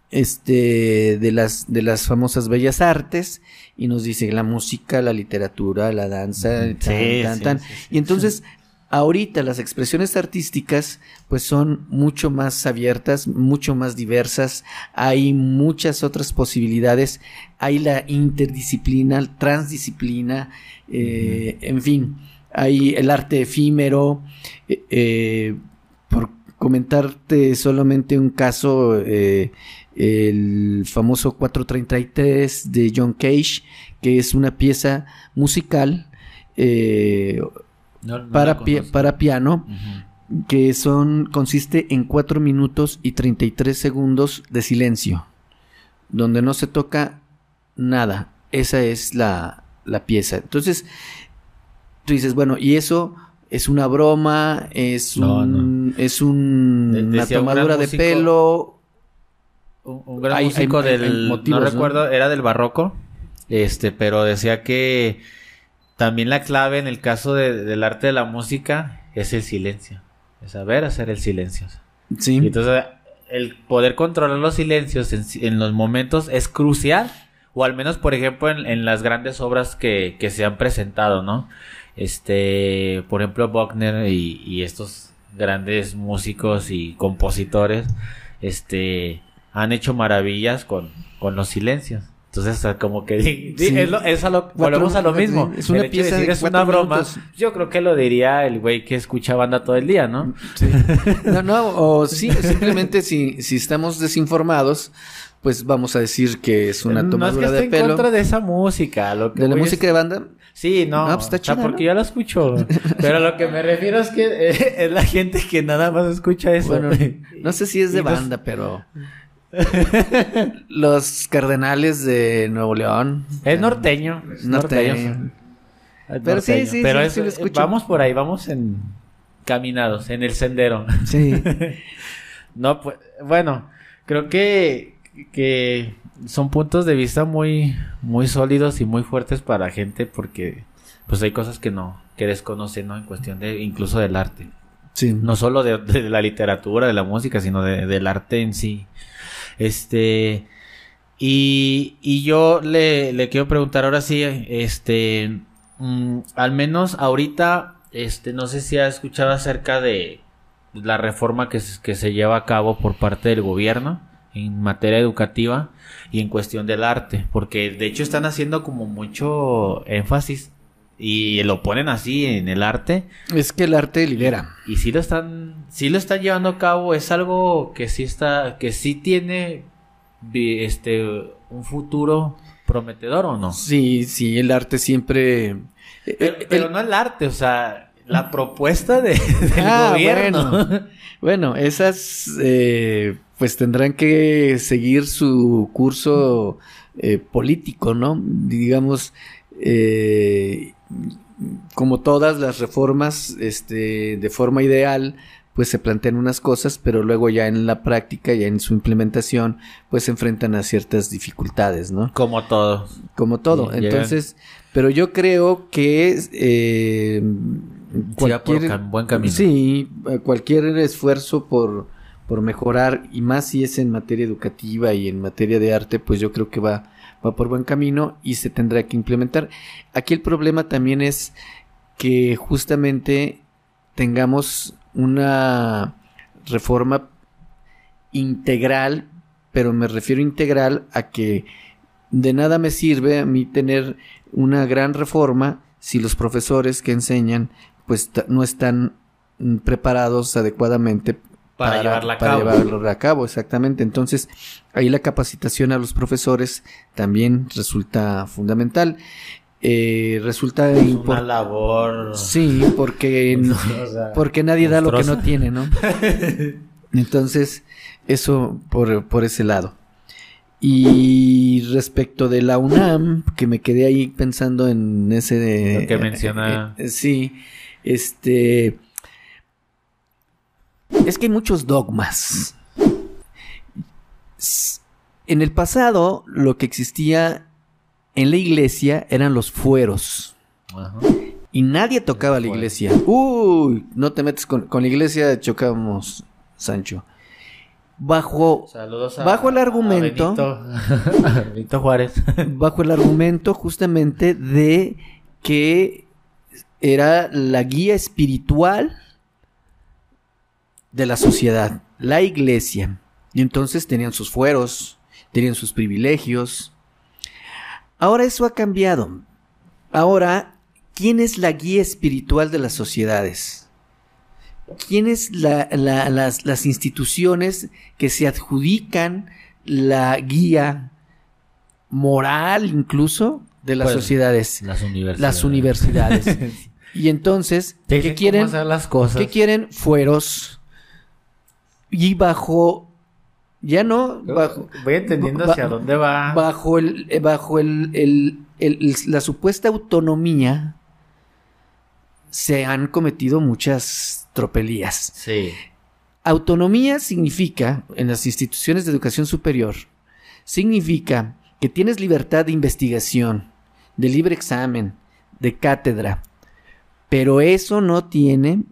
este, de, las, de las famosas bellas artes y nos dice la música, la literatura, la danza, tan, Sí, tan, sí, tan. sí, sí. Y entonces, ahorita las expresiones artísticas pues son mucho más abiertas, mucho más diversas, hay muchas otras posibilidades, hay la interdisciplina, transdisciplina, eh, en fin, hay el arte efímero, eh, eh, por comentarte solamente un caso, eh, el famoso 433 de John Cage, que es una pieza musical eh, No- no para, pi- para piano, que son, consiste en 4 minutos y 33 segundos de silencio, donde no se toca nada. Esa es la, la pieza. Entonces, tú dices, bueno, y eso es una broma, es No, un, es un- De- una un tomadura de pelo. Un, un gran Hay- músico hay- del... hay motivos, no ¿no? recuerdo, era del barroco. Este, pero decía que también la clave en el caso de- del arte de la música es el silencio. Es saber hacer el silencio. Sí. Y entonces el poder controlar los silencios en, en los momentos es crucial. O al menos, por ejemplo, en, en las grandes obras que, que se han presentado, ¿no? Este, por ejemplo, Buckner y, y estos grandes músicos y compositores, este, han hecho maravillas con, con los silencios. Entonces, o sea, como que Sí. es, lo- es a lo, volvemos a lo mismo. es una El hecho de pieza decir de es una broma. minutos. Yo creo que lo diría el güey que escucha banda todo el día, ¿no? Sí. No, no, o sí, simplemente si, si estamos desinformados, pues vamos a decir que es una no es que tomadura de en pelo. contra de esa música. Lo que de la es- música de banda. Sí, no. Ah, pues está chida, porque ¿no? yo la escucho. Pero lo que me refiero es que eh, es la gente que nada más escucha eso. Bueno, no sé si es de Y banda, pero los Cardenales de Nuevo León. es norteño. es Norteño. Pero sí, sí, Pero sí, es- sí lo escucho. vamos por ahí, vamos en caminados, en el sendero. Sí. No, pues, bueno, creo que, que son puntos de vista muy, muy sólidos y muy fuertes para la gente porque pues hay cosas que no, que desconocen, ¿no? En cuestión de, incluso del arte. Sí. No solo de, de la literatura, de la música, sino de- del arte en sí. Este, y, y yo le, le quiero preguntar ahora sí, este, mm, al menos ahorita, este, no sé si ha escuchado acerca de la reforma que, se- que se lleva a cabo por parte del gobierno en materia educativa y en cuestión del arte, porque de hecho están haciendo como mucho énfasis y lo ponen así en el arte Es que el arte libera. y si lo están sí lo están llevando a cabo es algo que sí está que sí tiene este un futuro prometedor o no. Sí, sí, el arte siempre... Pero, eh, pero el- no el arte, o sea, la propuesta de, del Ah, gobierno. Bueno, Bueno, esas eh, pues tendrán que seguir su curso eh, político, ¿no? Digamos, eh, como todas las reformas, este, de forma ideal, pues se plantean unas cosas, pero luego ya en la práctica, ya en su implementación, pues se enfrentan a ciertas dificultades, ¿no? Como todo. Como todo. Sí, Entonces, pero yo creo que eh, Sí por cam- buen camino. Sí, cualquier esfuerzo por, por mejorar, y más si es en materia educativa y en materia de arte, pues yo creo que va, va por buen camino y se tendrá que implementar. Aquí el problema también es que justamente tengamos una reforma integral, pero me refiero integral a que de nada me sirve a mí tener una gran reforma si los profesores que enseñan pues no están preparados adecuadamente Para llevarla a para cabo. llevarlo a cabo, exactamente. Entonces, ahí la capacitación a los profesores también resulta fundamental. Eh, resulta Es una importante. labor. Sí, porque, porque nadie da lo que no tiene, ¿no? Entonces, eso por, por ese lado. Y respecto de la UNAM, que me quedé ahí pensando en ese de... Lo que menciona- eh, eh, sí, este... Es que hay muchos dogmas. En el pasado, lo que existía en la iglesia eran los fueros. Ajá. Y nadie tocaba la iglesia. Uy, no te metes con, con la iglesia, chocamos, Sancho. Bajo, a, Bajo el argumento- a Benito, a Benito Juárez. bajo el argumento justamente de que era la guía espiritual de la sociedad, la iglesia. Y entonces tenían sus fueros, tenían sus privilegios. Ahora eso ha cambiado. Ahora, ¿quién es la guía espiritual de las sociedades? ¿Quién es la- la- las, las instituciones que se adjudican la guía moral incluso de las Pues, sociedades? Las universidades. Las universidades. y entonces, ¿qué quieren? hacer las cosas. ¿Qué quieren? Fueros. Y bajo. Ya no. Bajo, Voy entendiendo hacia dónde va. bajo el. eh, Bajo el, el- el- el- la supuesta autonomía. Se han cometido muchas tropelías. Sí. Autonomía significa, en las instituciones de educación superior, significa que tienes libertad de investigación, de libre examen, de cátedra, pero eso no tiene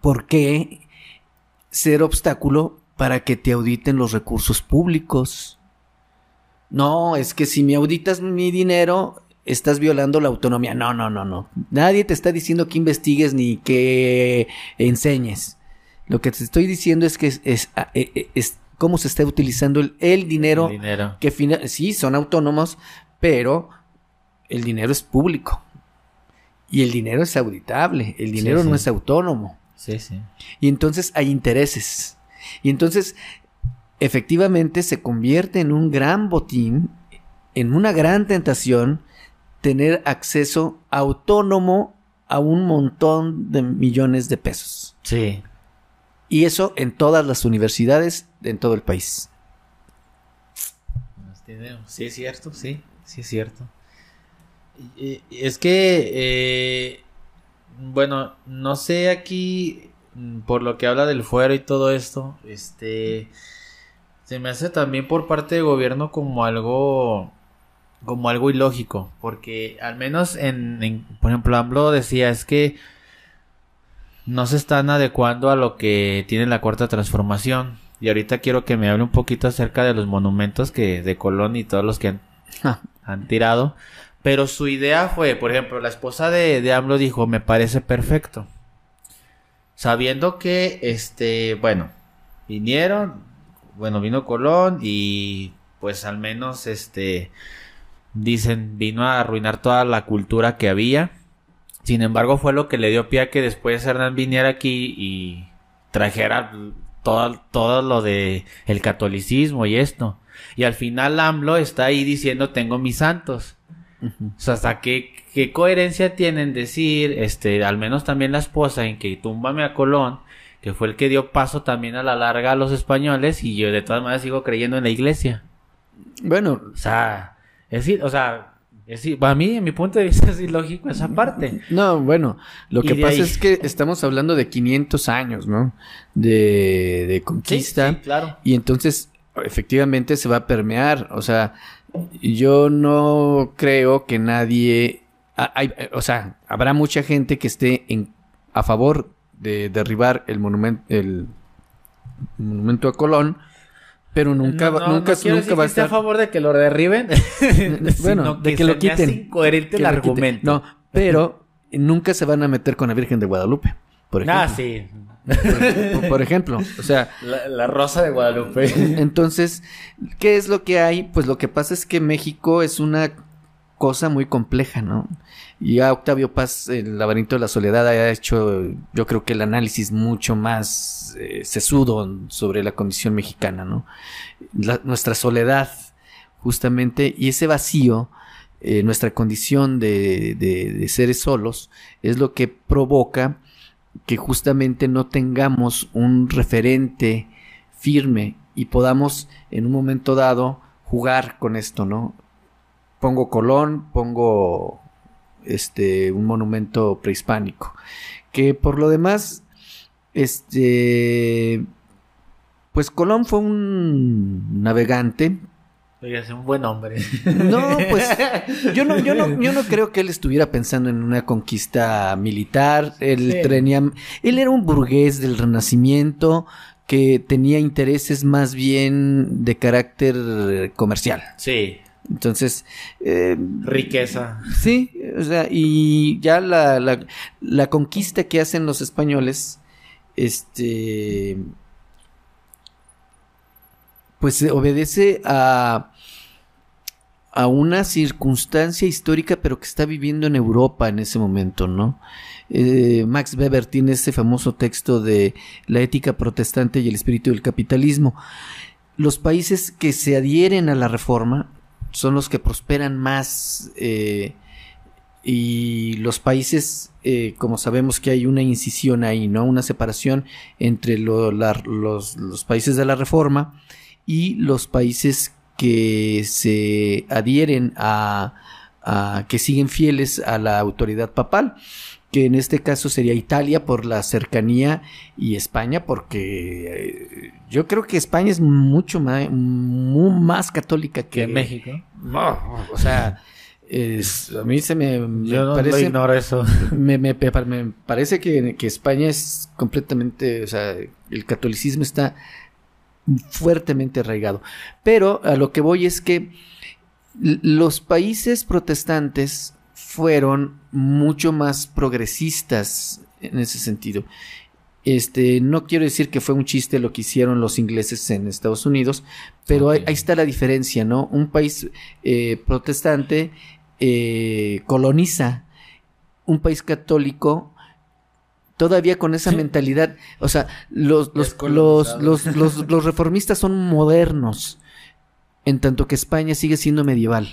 por qué ser obstáculo para que te auditen los recursos públicos. No, es que si me auditas mi dinero, estás violando la autonomía. No, no, no, no. Nadie te está diciendo que investigues ni que enseñes. Lo que te estoy diciendo es que es, e- e- es cómo se está utilizando el, el dinero, El dinero. que sí, son autónomos, pero el dinero es público. Y el dinero es auditable, el dinero no sí. es autónomo. Sí, sí. Y entonces hay intereses. Y entonces, efectivamente, se convierte en un gran botín, en una gran tentación, tener acceso autónomo a un montón de millones de pesos. Sí. Y eso en todas las universidades en todo el país. Sí, es cierto, sí. Sí, es cierto. Es que, eh, bueno, no sé aquí, mm, por lo que habla del fuero y todo esto, este, se me hace también por parte del gobierno como algo, como algo ilógico, porque al menos en, en- por ejemplo, AMLO decía, es que no se están adecuando a lo que tiene la cuarta transformación. Y ahorita quiero que me hable un poquito acerca de los monumentos que de Colón y todos los que han, tirado. Pero su idea fue, por ejemplo, la esposa de, de AMLO dijo, me parece perfecto. Sabiendo que, este, bueno, vinieron, bueno, vino Colón y pues al menos, este, dicen, vino a arruinar toda la cultura que había. Sin embargo, fue lo que le dio pie a que después Hernán viniera aquí y trajera todo, todo lo de el catolicismo y esto. Y al final AMLO está ahí diciendo tengo mis santos. O sea, hasta qué, qué coherencia tienen decir, este, al menos también la esposa en que túmbame a Colón, que fue el que dio paso también a la larga a los españoles, y yo de todas maneras sigo creyendo en la iglesia. Bueno, O sea, es decir, o sea, es decir, para mí, en mi punto de vista, es ilógico esa parte. no, bueno, lo Y que pasa ahí- es que estamos hablando de 500 años, ¿no? De, de conquista. Sí, sí, claro. Y entonces, efectivamente, se va a permear. O sea, yo no creo que nadie. hay- o sea, habrá mucha gente que esté en, a favor de derribar el monumento, el monumento a Colón, pero nunca, No, va- no, nunca, no nunca va a esté a estar. favor de que lo derriben. Bueno, de que lo quiten. incoherente el argumento. No, pero nunca se van a meter con la Virgen de Guadalupe. Por ejemplo. Ah, sí. Por- por ejemplo, o sea, La, la rosa de Guadalupe. Entonces, ¿qué es lo que hay? Pues lo que pasa es que México es una cosa muy compleja, ¿no? Y ya Octavio Paz, el laberinto de la soledad, ha hecho, yo creo que el análisis mucho más eh, sesudo sobre la condición mexicana, ¿no? La- nuestra soledad, justamente, y ese vacío, eh, nuestra condición de, de- de seres solos, es lo que provoca que justamente no tengamos un referente firme y podamos en un momento dado jugar con esto, ¿no? Pongo Colón, pongo este un monumento prehispánico, que por lo demás este pues Colón fue un navegante Oiga, es un buen hombre. no, pues yo no, yo no, yo no creo que él estuviera pensando en una conquista militar. Él Sí. tenía, él era un burgués del Renacimiento que tenía intereses más bien de carácter comercial. Sí, Entonces, eh, riqueza. sí, o sea, y ya la, la, la conquista que hacen los españoles, este, pues obedece a, a una circunstancia histórica, pero que está viviendo en Europa en ese momento, ¿no? Eh, Max Weber tiene ese famoso texto de la ética protestante y el espíritu del capitalismo. Los países que se adhieren a la reforma son los que prosperan más eh, y los países, eh, como sabemos que hay una incisión ahí, ¿no? Una separación entre los, los países de la reforma y los países que se adhieren a, a- que siguen fieles a la autoridad papal que en este caso sería Italia por la cercanía y España porque eh, yo creo que España es mucho más, más católica que México. no, o sea, es- a mí se me, me Yo no parece, ignoro eso. me, me- me parece que, que España es completamente, o sea, el catolicismo está fuertemente arraigado. Pero a lo que voy es que los países protestantes fueron mucho más progresistas en ese sentido. Este, no quiero decir que fue un chiste lo que hicieron los ingleses en Estados Unidos, pero ahí está la diferencia, ¿no? Un país eh, protestante eh, coloniza un país católico todavía con esa mentalidad. O sea, los, los, los, los, los- los reformistas son modernos, en tanto que España sigue siendo medieval.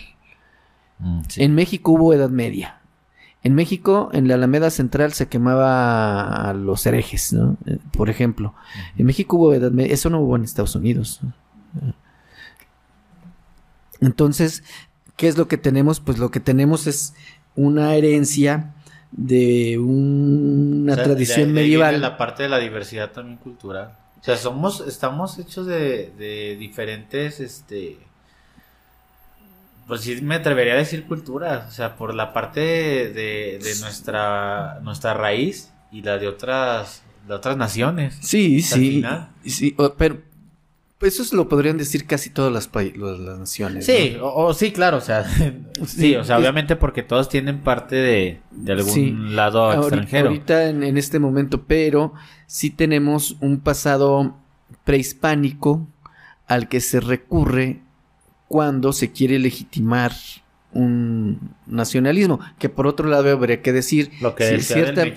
En México hubo Edad Media. En México, en la Alameda Central se quemaba a los herejes, ¿no? Eh, Por ejemplo. En México hubo Edad Media. Eso no hubo en Estados Unidos. Entonces, ¿qué es lo que tenemos? Pues lo que tenemos es una herencia de una O sea, tradición de- medieval. viene la parte de la diversidad también cultural. O sea, somos, estamos hechos de, de diferentes, este, pues sí me atrevería a decir culturas. O sea, por la parte de, de- nuestra, nuestra raíz y la de otras, de otras naciones. Sí, sí. sí, pero eso se lo podrían decir casi todas las, las, naciones. Sí, ¿no? o, o sí, claro, o sea, sí, o sea, es- obviamente porque todos tienen parte de, de algún Sí. lado Ahorita- extranjero. Ahorita en, en este momento, pero sí tenemos un pasado prehispánico al que se recurre cuando se quiere legitimar un nacionalismo, que por otro lado habría que decir, Lo que sí, cierta- del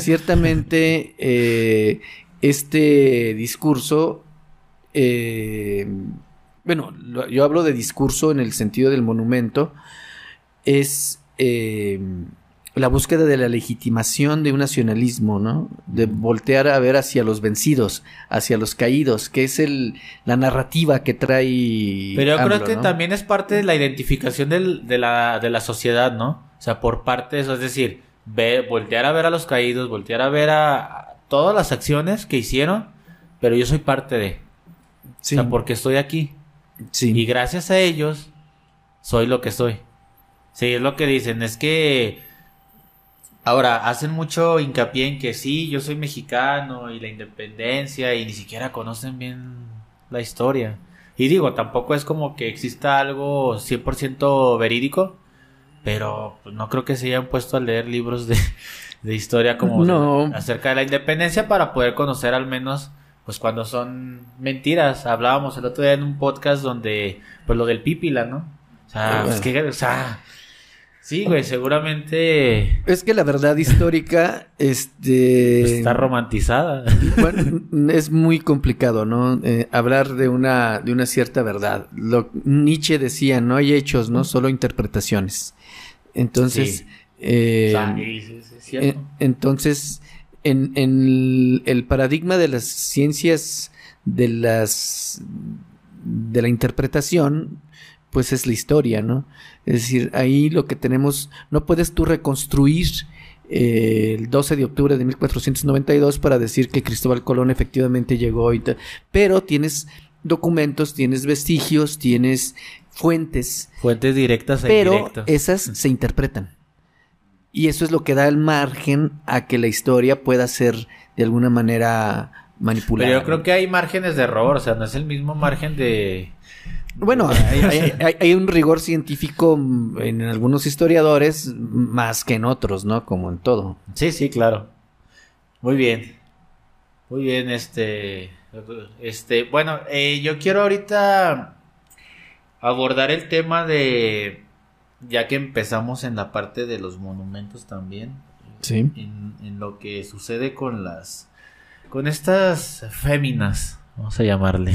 ciertamente eh, este discurso eh, bueno, yo hablo de discurso en el sentido del monumento, es eh, la búsqueda de la legitimación de un nacionalismo, ¿no? De voltear a ver hacia los vencidos, hacia los caídos, que es el, la narrativa que trae. Pero yo creo que ¿no? también es parte de la identificación del- de, la, de la sociedad, ¿no? O sea, por parte de eso, es decir, ve, voltear a ver a los caídos, voltear a ver a, a todas las acciones que hicieron, pero yo soy parte de. Sí, O sea, porque estoy aquí. sí. Y gracias a ellos, soy lo que soy. Sí, es lo que dicen, es que ahora hacen mucho hincapié en que sí, yo soy mexicano y la independencia y ni siquiera conocen bien la historia. Y digo, tampoco es como que exista algo 100% verídico, pero no creo que se hayan puesto a leer libros de, de historia como No. acerca de la independencia para poder conocer al menos pues cuando son mentiras. Hablábamos el otro día en un podcast donde pues lo del pípila, ¿no? O sea, Ah, pues, que, o sea, sí, güey, seguramente Es que la verdad histórica, este. está romantizada. Bueno, es muy complicado, ¿no? Eh, hablar de una, de una cierta verdad. Lo, Nietzsche decía, no hay hechos, ¿no? Solo interpretaciones. Entonces, Sí. eh, O sea, y sí, sí, es cierto. en- entonces, en, en el, el paradigma de las ciencias de las de la interpretación, pues es la historia, ¿no? Es decir, ahí lo que tenemos, no puedes tú reconstruir eh, el 12 de octubre de 1492 para decir que Cristóbal Colón efectivamente llegó y tal, pero tienes documentos, tienes vestigios, tienes fuentes Fuentes directas e pero indirectas. esas se interpretan. Y eso es lo que da el margen a que la historia pueda ser de alguna manera manipulada. Pero yo creo que hay márgenes de error, o sea, no es el mismo margen de... Bueno, hay, hay- hay- hay un rigor científico en algunos historiadores más que en otros, ¿no? Como en todo. Sí, sí, claro. Muy bien. Muy bien, este... Este, bueno, eh, yo quiero ahorita abordar el tema de... Ya que empezamos en la parte de los monumentos también. Sí. en, en lo que sucede con las con estas féminas vamos a llamarle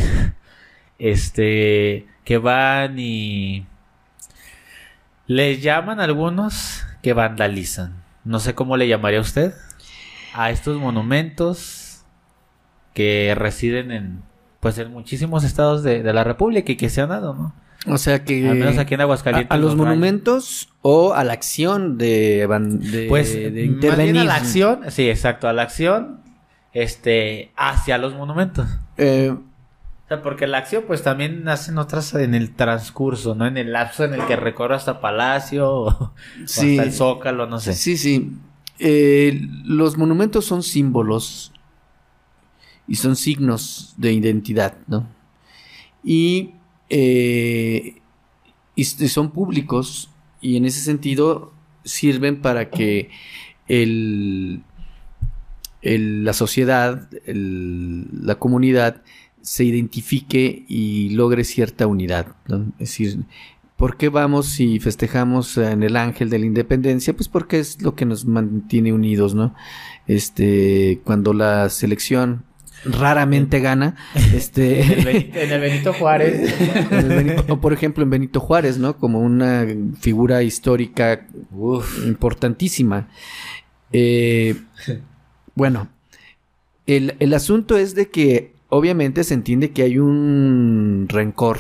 este que van y les llaman algunos que vandalizan no sé cómo le llamaría usted a estos monumentos que residen en pues en muchísimos estados de, de la república y que se han dado no O sea que... al menos aquí en Aguascalientes a los monumentos o a la acción de, de, Pues de más bien intervenir. a la acción, sí, exacto, a la acción, este, hacia los monumentos. Eh, O sea, porque la acción, pues también hacen otras en el transcurso, ¿no? En el lapso en el que recorro hasta Palacio o, hasta el Zócalo, no sé. Sí, sí. Eh, los monumentos son símbolos y son signos de identidad, ¿no? Y, eh, y son públicos y en ese sentido sirven para que el, la sociedad, la comunidad se identifique y logre cierta unidad. Es decir, ¿Por qué vamos y festejamos en el ángel de la independencia? Pues porque es lo que nos mantiene unidos, ¿no? Este, cuando la selección raramente gana, En el, este, Benito, en el Benito Juárez. en el Benito- o por ejemplo en Benito Juárez, ¿no? Como una figura histórica Uf. importantísima. Eh, bueno, el, el asunto es de que obviamente se entiende que hay un rencor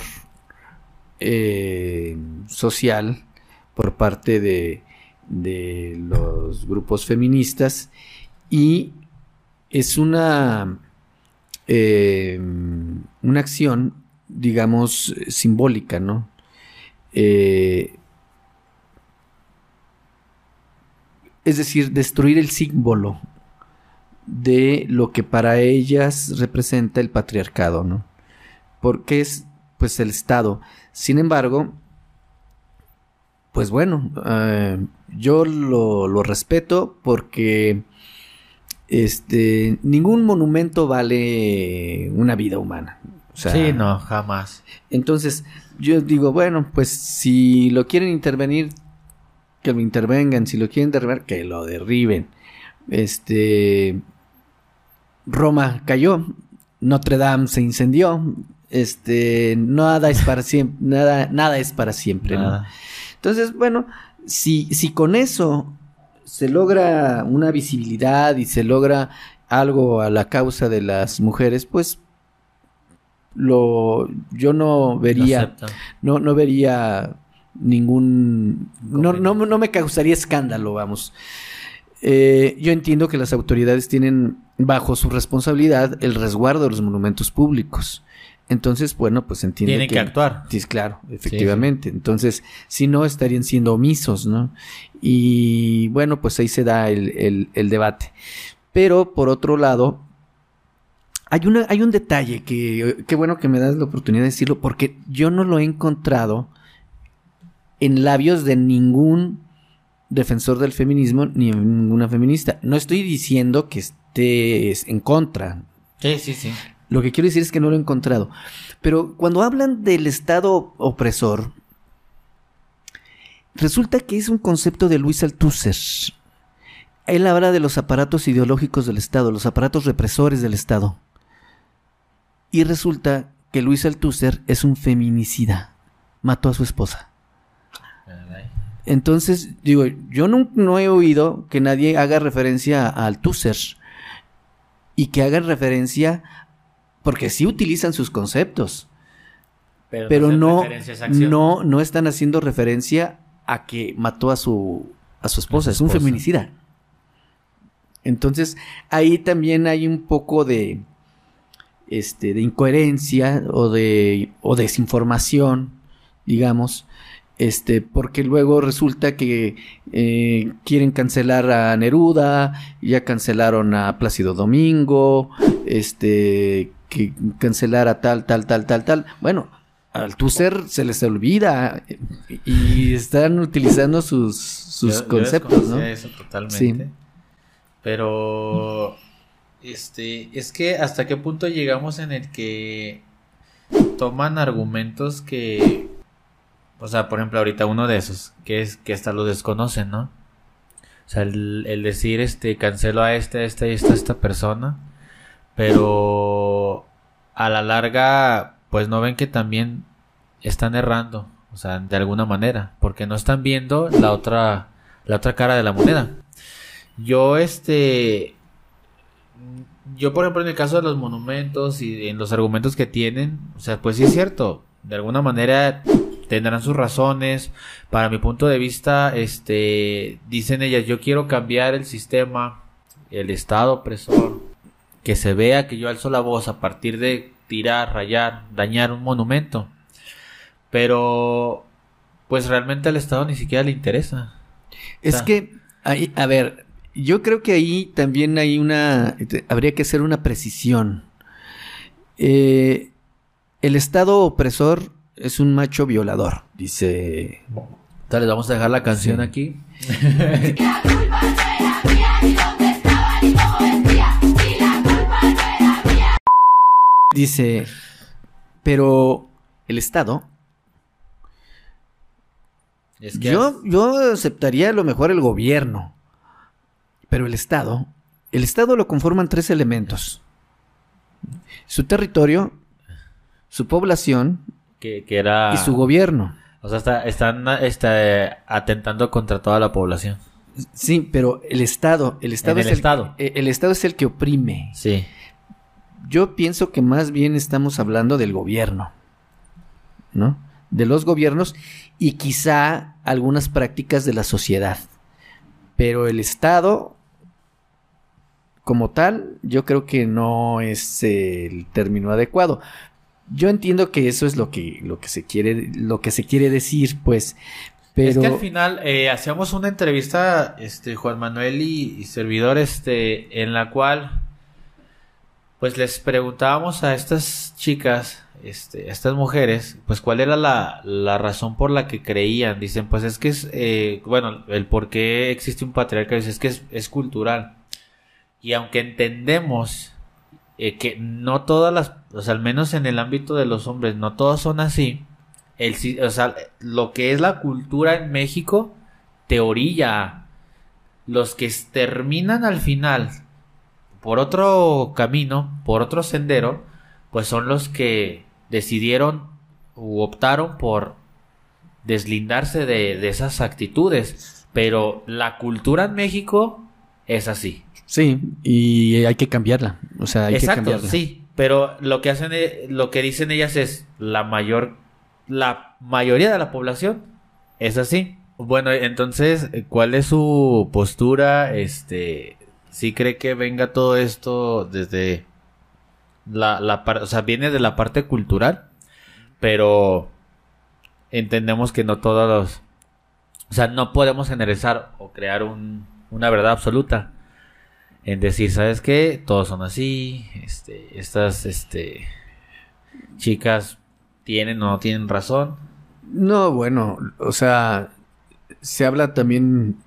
eh, social por parte de, de los grupos feministas y es una eh, una acción digamos simbólica no Eh, es decir destruir el símbolo de lo que para ellas representa el patriarcado no porque es pues el Estado. Sin embargo, pues bueno, eh, yo lo, lo respeto porque este ningún monumento vale una vida humana. O sea, sí, no, jamás. Entonces, yo digo, bueno, pues si lo quieren intervenir, que lo intervengan, si lo quieren derribar, que lo derriben. Este Roma cayó, Notre Dame se incendió, este, nada es para siempre, nada, nada es para siempre. Entonces, bueno, si, si con eso se logra una visibilidad y se logra algo a la causa de las mujeres, pues lo yo no vería, no, no vería ningún, no, no, no me causaría escándalo, vamos. Eh, yo entiendo que las autoridades tienen bajo su responsabilidad el resguardo de los monumentos públicos. Entonces, bueno, pues entiendo Tienen que actuar. Sí, claro, efectivamente. Entonces, si no, estarían siendo omisos, ¿no? Y bueno, pues ahí se da el, el- el debate. Pero, por otro lado, hay, una, hay un detalle que, qué bueno que me das la oportunidad de decirlo, porque yo no lo he encontrado en labios de ningún defensor del feminismo ni en ninguna feminista. No estoy diciendo que estés en contra, Sí, sí, sí. Lo que quiero decir es que no lo he encontrado. Pero cuando hablan del Estado opresor, resulta que es un concepto de Luis Althusser. Él habla de los aparatos ideológicos del Estado, los aparatos represores del Estado. Y resulta que Luis Althusser es un feminicida. Mató a su esposa. Entonces, digo, yo no, no he oído que nadie haga referencia a Althusser y que hagan referencia porque sí utilizan sus conceptos, pero no, no, no están haciendo referencia a que mató a su, a su esposa, A es un feminicida. Entonces, ahí también hay un poco de, este, de incoherencia o de, o desinformación, digamos, este, porque luego resulta que eh, quieren cancelar a Neruda, ya cancelaron a Plácido Domingo, este, que cancelar a tal, tal, tal, tal, tal. Bueno, al Tusser se les olvida y están utilizando sus, sus Yo- yo conceptos, ¿no? eso totalmente. Sí. Pero este es que hasta qué punto llegamos en el que toman argumentos que o sea, por ejemplo, ahorita uno de esos, que es que hasta lo desconocen, ¿no? O sea, el, el decir este cancelo a este, a esta y esta, esta persona, pero a la larga pues no ven que también están errando, o sea, de alguna manera, porque no están viendo la otra la otra cara de la moneda. Yo este yo por ejemplo en el caso de los monumentos y en los argumentos que tienen, o sea, pues sí es cierto, de alguna manera tendrán sus razones. Para mi punto de vista, este dicen ellas, yo quiero cambiar el sistema, el estado opresor, que se vea que yo alzo la voz a partir de tirar, rayar, dañar un monumento. Pero pues realmente al Estado ni siquiera le interesa. Es sea. que, ahí, a ver, yo creo que ahí también hay una, te- habría que hacer una precisión. Eh, el Estado opresor es un macho violador, dice. Entonces les vamos a dejar la canción Sí. aquí. Dice, pero el Estado, Es que yo, yo aceptaría a lo mejor el gobierno, pero el Estado, el Estado lo conforman tres elementos. Su territorio, su población que, que era y su gobierno. o sea está- están este, atentando contra toda la población Sí, pero el Estado, el Estado En es el Estado. eh, el Estado es el que oprime. sí Yo pienso que más bien estamos hablando del gobierno, ¿no? De los gobiernos y quizá algunas prácticas de la sociedad. Pero el Estado, como tal, yo creo que no es el término adecuado. Yo entiendo que eso es lo que, lo que se quiere, lo que se quiere decir, pues. Pero es que al final eh, hacíamos una entrevista este Juan Manuel y, y servidor este en la cual pues les preguntábamos a estas chicas este a estas mujeres pues cuál era la, la razón por la que creían dicen pues es que es eh, bueno el por qué existe un patriarcado es que es, cultural y aunque entendemos eh, que no todas las o sea al menos en el ámbito de los hombres no todos son así el, o sea, lo que es la cultura en México te orilla. Los que terminan al final por otro camino, por otro sendero, pues son los que decidieron u optaron por deslindarse de, de esas actitudes. Pero la cultura en México es así. Sí, y hay que cambiarla. O sea, hay Exacto, que cambiarla. sí. Pero lo que hacen, eh, lo que dicen ellas es la mayor, la mayoría de la población es así. Bueno, entonces, ¿cuál es su postura? Este, ¿sí cree que venga todo esto desde la, la o sea, viene de la parte cultural, pero entendemos que no todos los, o sea, no podemos generalizar o crear un, una verdad absoluta en decir, ¿sabes qué? Todos son así, este, estas, este, chicas tienen o no tienen razón. No, bueno, o sea, se habla también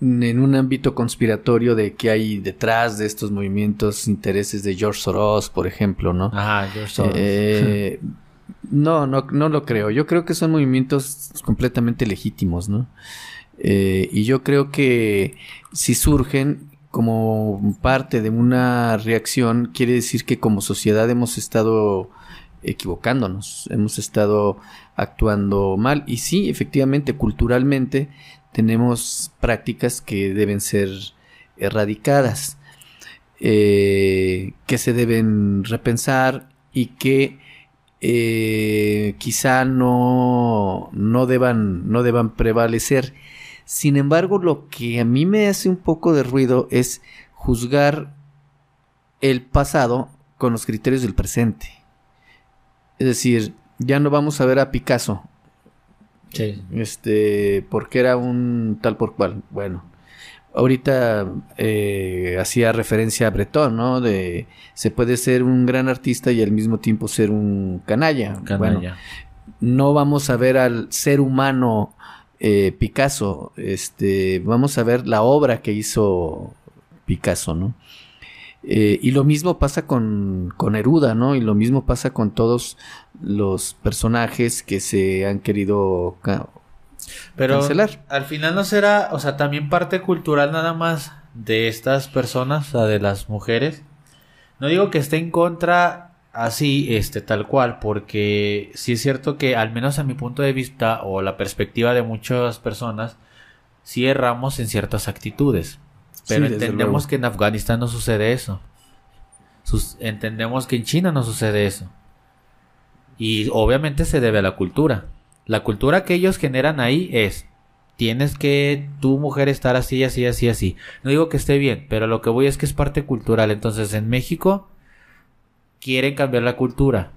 en un ámbito conspiratorio de que hay detrás de estos movimientos intereses de George Soros, por ejemplo, ¿no? Ajá, yo soy. Eh, no, no, no lo creo. Yo creo que son movimientos completamente legítimos, ¿no? Eh, y yo creo que si surgen como parte de una reacción, quiere decir que como sociedad hemos estado equivocándonos, hemos estado actuando mal. Y sí, efectivamente, culturalmente tenemos prácticas que deben ser erradicadas, eh, que se deben repensar y que eh, quizá no, no, deban, no deban prevalecer. Sin embargo, lo que a mí me hace un poco de ruido es juzgar el pasado con los criterios del presente. Es decir, ya no vamos a ver a Picasso, Sí. este, porque era un tal por cual. Bueno, ahorita eh, hacía referencia a Breton, ¿no? De se puede ser un gran artista y al mismo tiempo ser un canalla. Canalla. Bueno, no vamos a ver al ser humano eh, Picasso, este, vamos a ver la obra que hizo Picasso, ¿no? Eh, y lo mismo pasa con, con Neruda, ¿no? Y lo mismo pasa con todos los personajes que se han querido Pero cancelar. al final no será, o sea, también parte cultural nada más de estas personas, o sea, de las mujeres. No digo que esté en contra así, este, tal cual, porque sí es cierto que al menos a mi punto de vista o la perspectiva de muchas personas, sí erramos en ciertas actitudes. Pero Sí, entendemos que en Afganistán no sucede eso. Sus- entendemos que en China no sucede eso. Y obviamente se debe a la cultura. La cultura que ellos generan ahí es, tienes que tu mujer estar así, así, así, así. No digo que esté bien, pero lo que voy es que es parte cultural. Entonces en México quieren cambiar la cultura.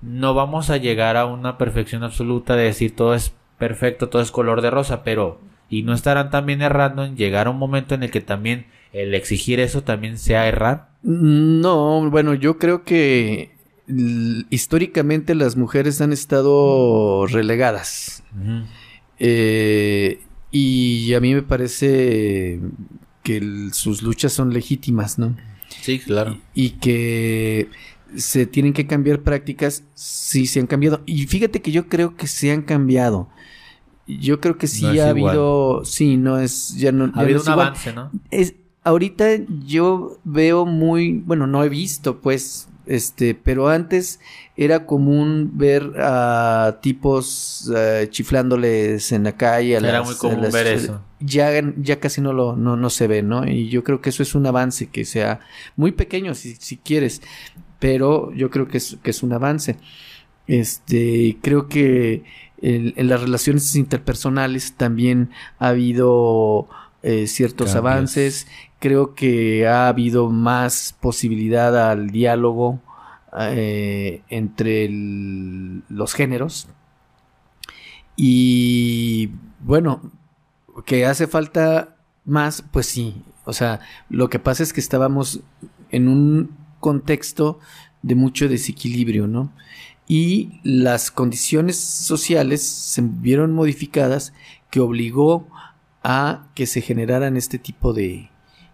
No vamos a llegar a una perfección absoluta de decir todo es perfecto, todo es color de rosa, pero y no estarán también errando en llegar a un momento en el que también el exigir eso también sea errar. No, bueno, yo creo que históricamente las mujeres han estado relegadas. Eh, y a mí me parece que el- sus luchas son legítimas, ¿no? Sí, claro. Y que se tienen que cambiar prácticas, sí se han cambiado. Y fíjate que yo creo que se han cambiado. Yo creo que sí No ha igual. habido, sí, no es, ya no, ya Ha no habido es un igual. avance, ¿no? Es, ahorita yo veo muy, bueno, no he visto, pues, este, pero antes era común ver a tipos eh, chiflándoles en la calle. a Era las- muy a común las- ver eso. Ya, ya casi no lo, no, no se ve, ¿no? Y yo creo que eso es un avance que sea muy pequeño, si, si quieres, pero yo creo que es, que es un avance. Este, creo que el- en las relaciones interpersonales también ha habido eh, ciertos Cambios. avances. Creo que ha habido más posibilidad al diálogo eh, entre el- los géneros. Y bueno, que hace falta más, pues sí. O sea, lo que pasa es que estábamos en un contexto de mucho desequilibrio, ¿no? Y las condiciones sociales se vieron modificadas que obligó a que se generaran este tipo de,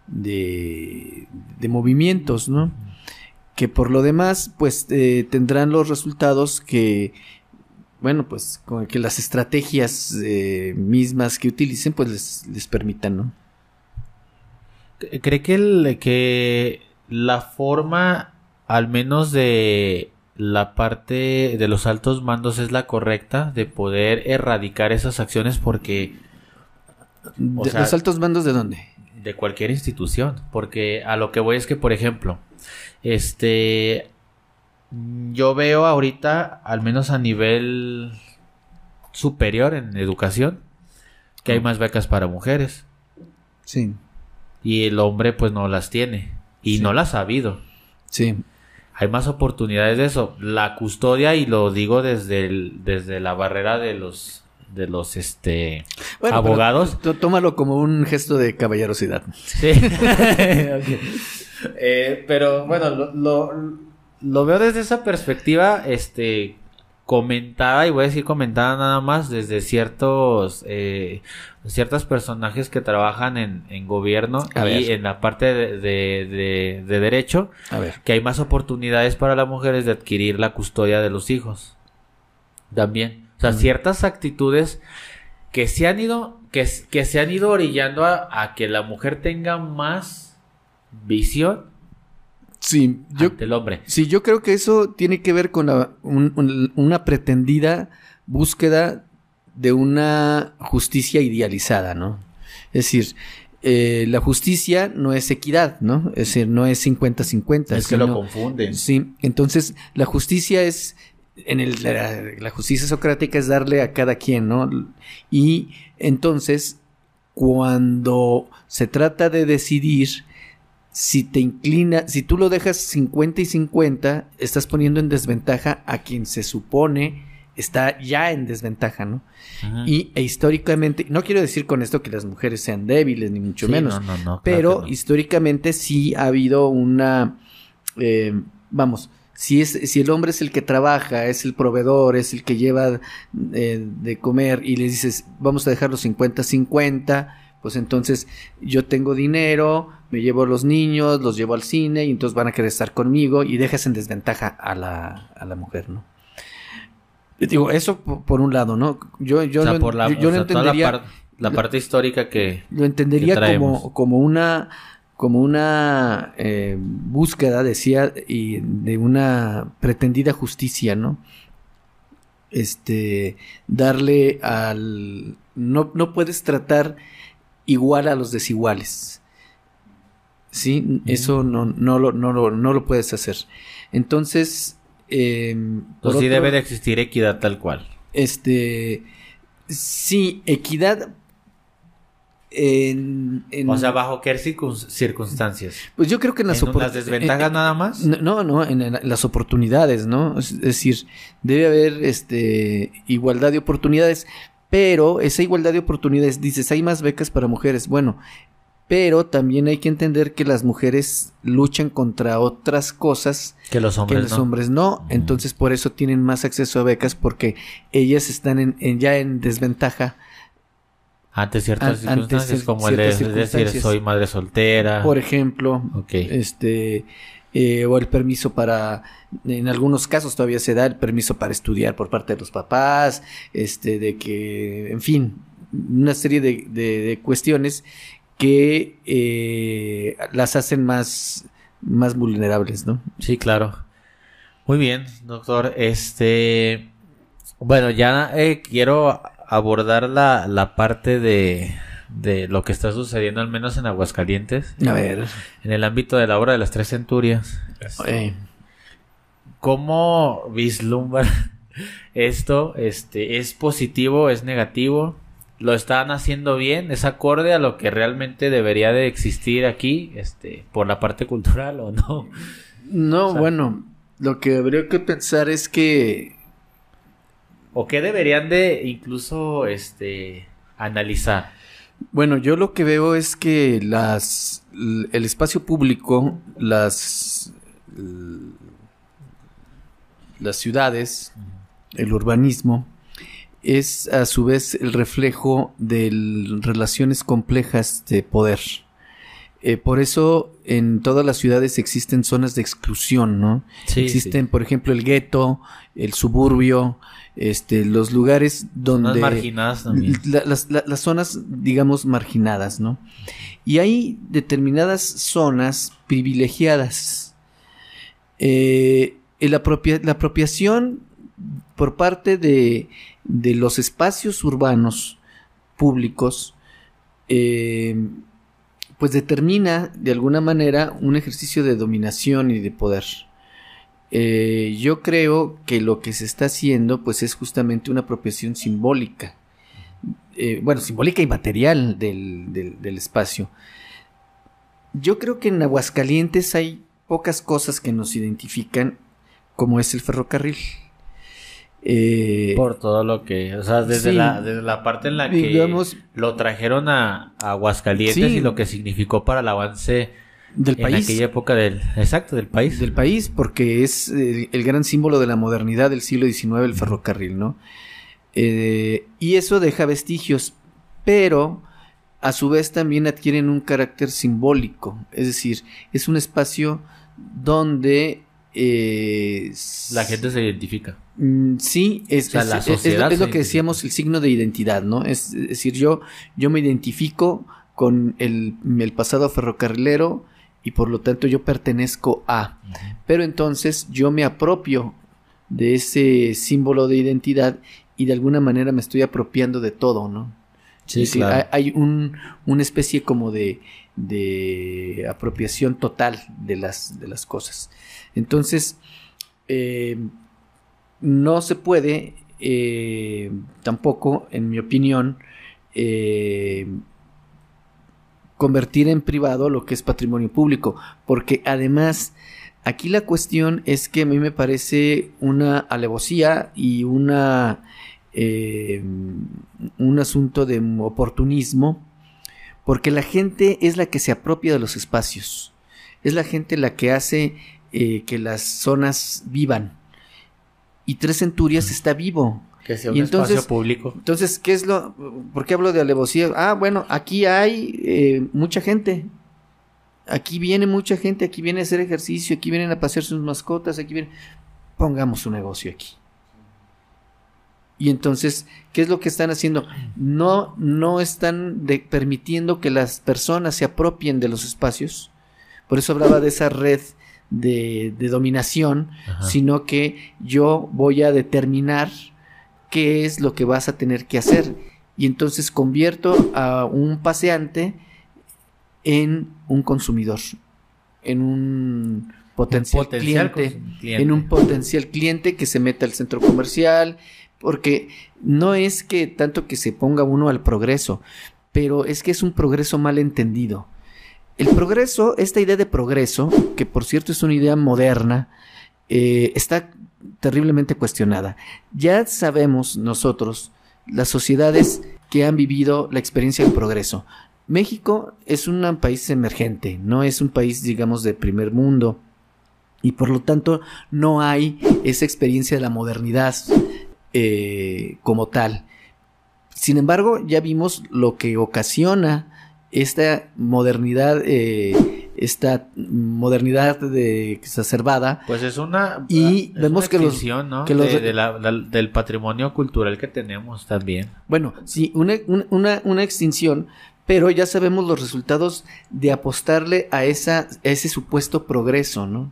de, de movimientos, ¿no? Que por lo demás, pues eh, tendrán los resultados que, bueno, pues con que las estrategias eh, mismas que utilicen, pues les, les permitan, ¿no? ¿Cree que, el- que la forma, al menos de la parte de los altos mandos es la correcta de poder erradicar esas acciones porque o sea- ¿Los altos mandos de dónde? de cualquier institución, porque a lo que voy es que por ejemplo, este yo veo ahorita al menos a nivel superior en educación que hay más becas para mujeres Sí, y el hombre pues no las tiene y Sí. no las ha habido. sí. Hay más oportunidades de eso. La custodia, y lo digo desde el- desde la barrera de los de los este Bueno, abogados. tómalo como un gesto de caballerosidad. Sí. Eh, pero bueno, lo, lo, lo veo desde esa perspectiva, este comentada, y voy a decir comentada nada más, desde ciertos eh, ciertos personajes que trabajan en, en gobierno A y ver. en la parte de, de- de- de derecho, A ver. que hay más oportunidades para las mujeres de adquirir la custodia de los hijos. También. O sea, Ujú. ciertas actitudes que se han ido, que, que se han ido orillando a, a que la mujer tenga más visión Sí, yo, ante el hombre. sí, yo creo que eso tiene que ver con la- un- un- una pretendida búsqueda de una justicia idealizada, ¿no? Es decir, eh, la justicia no es equidad, ¿no? Es decir, no es 50-50. Es que lo confunden. Sí, entonces la justicia es, en el, la, la justicia socrática es darle a cada quien, ¿no? Y entonces, cuando se trata de decidir si te inclina, si tú lo dejas 50 y 50, estás poniendo en desventaja a quien se supone está ya en desventaja, ¿no? Ajá. Y e históricamente, no quiero decir con esto que las mujeres sean débiles, ni mucho Sí, menos, no, no, no, claro pero históricamente sí ha habido una, eh, vamos, si, es, si el hombre es el que trabaja, es el proveedor, es el que lleva eh, de comer y le dices, vamos a dejar los 50-50, pues entonces yo tengo dinero, me llevo a los niños, los llevo al cine y entonces van a querer estar conmigo y dejas en desventaja a la, a la mujer, ¿no? Digo, eso por, un lado, ¿no? Yo, yo o sea, lo, por la, yo- yo o lo sea, toda la, entendería... par- la parte histórica que... Lo entendería que como, como una como una eh, búsqueda, decía, y de una pretendida justicia, ¿no? Este, darle al... No, no puedes tratar igual a los desiguales. ¿Sí? Eso no, no, lo, no, lo, no lo puedes hacer. Entonces... eh, Pues sí otro- debe de existir equidad tal cual. Este... Sí, equidad... En, en- O sea, ¿bajo qué circun- circunstancias? Pues yo creo que en las, ¿En las desventajas nada más? No, no, en, las oportunidades, ¿no? Es, es decir, debe haber este igualdad de oportunidades, pero esa igualdad de oportunidades, dices, hay más becas para mujeres, bueno, pero también hay que entender que las mujeres luchan contra otras cosas Que los que hombres los no. hombres no, entonces por eso tienen más acceso a becas porque ellas están en, en- ya en desventaja Ante ciertas An- circunstancias, como el de decir, soy madre soltera. Por ejemplo, este eh, o el permiso para en algunos casos todavía se da el permiso para estudiar por parte de los papás este de que en fin una serie de, de- de cuestiones que eh, las hacen más más vulnerables no Sí, claro. Muy bien, doctor. Este, bueno, ya eh, quiero abordar la, la parte de, de lo que está sucediendo, al menos en Aguascalientes, a ver en el ámbito de la obra de las tres centurias. eh, ¿Cómo vislumbra esto? Este, ¿Es positivo? ¿Es negativo? ¿Lo están haciendo bien? ¿Es acorde a lo que realmente debería de existir aquí? Este, por la parte cultural o no? no O sea- bueno lo que habría que pensar es que ¿O qué deberían de incluso este analizar? Bueno, yo lo que veo es que las el espacio público, las las ciudades, el urbanismo es a su vez el reflejo de relaciones complejas de poder. Eh, por eso en todas las ciudades existen zonas de exclusión, ¿no? Sí, existen, por ejemplo, el gueto, el suburbio, este, los lugares donde Zonas marginadas también. la- las, la- las zonas, digamos, marginadas, ¿no? Y hay determinadas zonas privilegiadas. Eh, la apropiación por parte de, de los espacios urbanos públicos, eh, pues determina de alguna manera un ejercicio de dominación y de poder. Eh, yo creo que lo que se está haciendo pues es justamente una apropiación simbólica. Eh, bueno, simbólica y material del, del- del espacio. Yo creo que en Aguascalientes hay pocas cosas que nos identifican como es el ferrocarril. Eh, Por todo lo que, o sea, desde, Sí. la, desde la parte en la que lo trajeron a, a Aguascalientes Sí. y lo que significó para el avance del en país. aquella época del, exacto, del país. del país, porque es el gran símbolo de la modernidad del siglo XIX, el ferrocarril, ¿no? Eh, y eso deja vestigios, pero a su vez también adquieren un carácter simbólico, es decir, es un espacio donde eh, La gente se identifica. Mm, Sí, es, O sea, es- la es- es lo- que decíamos, el signo de identidad, ¿no? Es, decir, yo, yo me identifico con el, el pasado ferrocarrilero y por lo tanto yo pertenezco a. Pero entonces yo me apropio de ese símbolo de identidad y de alguna manera me estoy apropiando de todo, ¿no? Sí, Es decir, claro. hay, hay un, una especie como de, de apropiación total de las, de las cosas. Entonces, eh, no se puede eh, tampoco, en mi opinión, eh, convertir en privado lo que es patrimonio público, porque además aquí la cuestión es que a mí me parece una alevosía y una un asunto de oportunismo, porque la gente es la que se apropia de los espacios, es la gente la que hace eh, que las zonas vivan. Y Tres Centurias está vivo. Que sea y un entonces- espacio público. Entonces, ¿qué es lo? ¿Por qué hablo de alevosía? Ah, bueno, aquí hay eh, mucha gente. Aquí viene mucha gente, aquí viene a hacer ejercicio, aquí vienen a pasear sus mascotas, aquí vienen. Pongamos un negocio aquí. Y entonces, ¿qué es lo que están haciendo? No, no están de- permitiendo que las personas se apropien de los espacios. Por eso hablaba de esa red de, de dominación, Ajá. sino que yo voy a determinar qué es lo que vas a tener que hacer. Y entonces convierto a un paseante en un consumidor, en un potencial, Potencial cliente, cliente. en un potencial cliente que se meta al centro comercial, porque no es que tanto que se ponga uno al progreso, pero es que es un progreso mal entendido. El progreso, esta idea de progreso, que por cierto es una idea moderna, eh, está terriblemente cuestionada. Ya sabemos nosotros, las sociedades que han vivido la experiencia del progreso. México es un país emergente, no es un país, digamos, de primer mundo. Y por lo tanto no hay esa experiencia de la modernidad eh, como tal. Sin embargo, ya vimos lo que ocasiona esta modernidad, eh, esta modernidad de, exacerbada. Pues es una. Y es vemos una que los- extinción, ¿no? que los- De- de la- del- del patrimonio cultural que tenemos también. Bueno, sí, una, una- una, una extinción, pero ya sabemos los resultados de apostarle a, esa, a ese supuesto progreso, ¿no?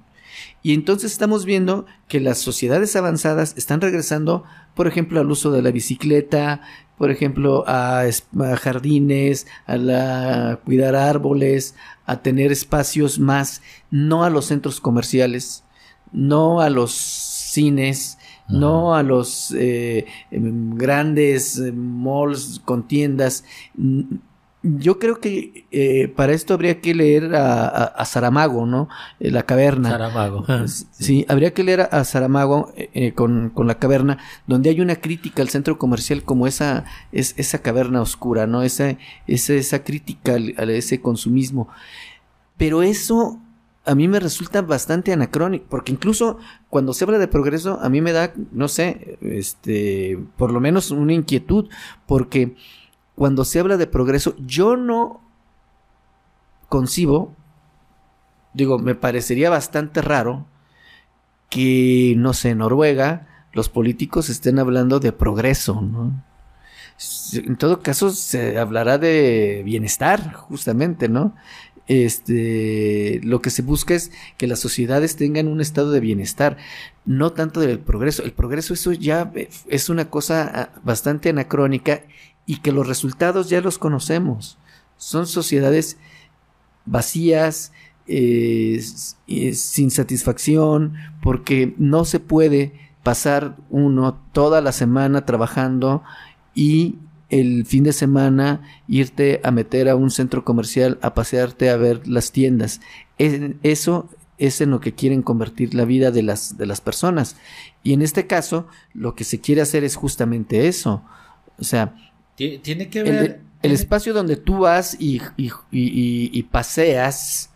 Y entonces estamos viendo que las sociedades avanzadas están regresando, por ejemplo, al uso de la bicicleta, por ejemplo, a, es- a jardines, a la, cuidar árboles, a tener espacios más, no a los centros comerciales, no a los cines, no a los eh, em, grandes eh, malls con tiendas. Yo creo que eh, para esto habría que leer a, a- a Saramago, ¿no? Eh, la caverna. Saramago. Sí, habría que leer a, a Saramago eh, eh, con, con la caverna, donde hay una crítica al centro comercial como esa, es, esa caverna oscura, ¿no? Esa, esa, esa crítica al- a ese consumismo. Pero eso a mí me resulta bastante anacrónico, porque incluso cuando se habla de progreso, a mí me da, no sé, este, por lo menos una inquietud, porque cuando se habla de progreso, yo no concibo, digo, me parecería bastante raro que, no sé, Noruega los políticos estén hablando de progreso, ¿no? En todo caso, se hablará de bienestar, justamente, ¿no? este, lo que se busca es que las sociedades tengan un estado de bienestar, no tanto del progreso. El progreso eso ya es una cosa ah, bastante anacrónica y que los resultados ya los conocemos. Son sociedades vacías, eh, sin satisfacción, porque no se puede pasar uno toda la semana trabajando y el fin de semana irte a meter a un centro comercial a pasearte a ver las tiendas. eso es en lo que quieren convertir la vida de las, de las personas. Y en este caso, lo que se quiere hacer es justamente eso. O sea, tiene que ver. El, espacio donde tú vas y, y, paseas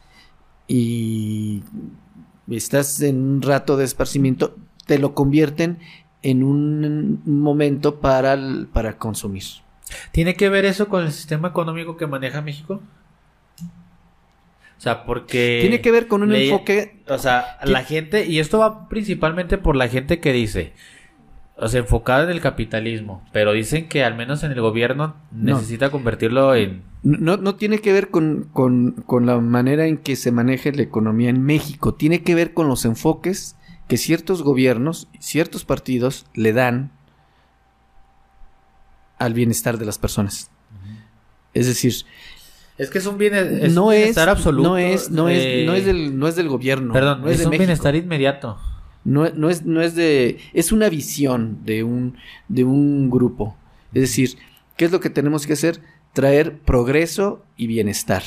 y estás en un rato de esparcimiento, te lo convierten en un momento para, para consumir. ¿Tiene que ver eso con el sistema económico que maneja México? O sea, porque... Tiene que ver con un enfoque... O sea, la gente, y esto va principalmente por la gente que dice, o sea, enfocada en el capitalismo, pero dicen que al menos en el gobierno necesita convertirlo en... No, no tiene que ver con, con la manera en que se maneja la economía en México, tiene que ver con los enfoques que ciertos gobiernos, ciertos partidos le dan al bienestar de las personas. Es decir, es que es un, bienestar absoluto. No es, no es, no es del, no es del gobierno. Perdón, no es, un bienestar inmediato. No, no, es, no es de, es una visión de un, de un grupo. Es decir, ¿qué es lo que tenemos que hacer? Traer progreso y bienestar.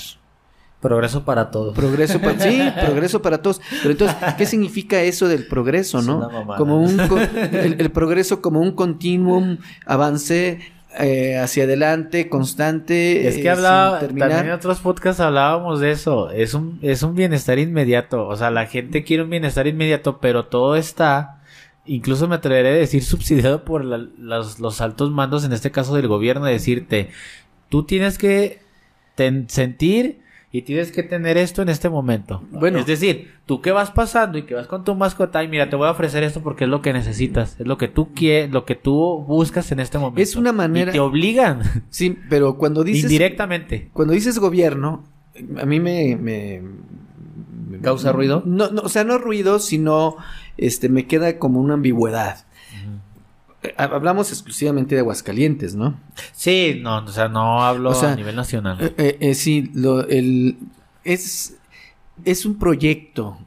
Progreso para todos. Progreso para, sí, progreso para todos. Pero entonces, ¿qué significa eso del progreso, no? Como un el, progreso como un continuum avance eh, hacia adelante, constante. Es que hablaba, también en otros podcasts hablábamos de eso. Es un, es un bienestar inmediato. O sea, la gente quiere un bienestar inmediato, pero todo está, incluso me atreveré a decir, subsidiado por los, los, altos mandos, en este caso del gobierno, decirte, tú tienes que sentir y tienes que tener esto en este momento. Bueno, es decir, tú que vas pasando y que vas con tu mascota y mira, te voy a ofrecer esto porque es lo que necesitas, es lo que tú quieres, lo que tú buscas en este momento. Es una manera. Y te obligan. Sí, pero cuando dices. Indirectamente. Cuando dices gobierno, a mí me. me, ¿Causa ruido? No, no, o sea, no ruido, sino. Este, me queda como una ambigüedad. Eh, hablamos exclusivamente de Aguascalientes, ¿no? Sí, no, o sea, no hablo a nivel nacional. Eh, eh, sí, lo, el, es, es un proyecto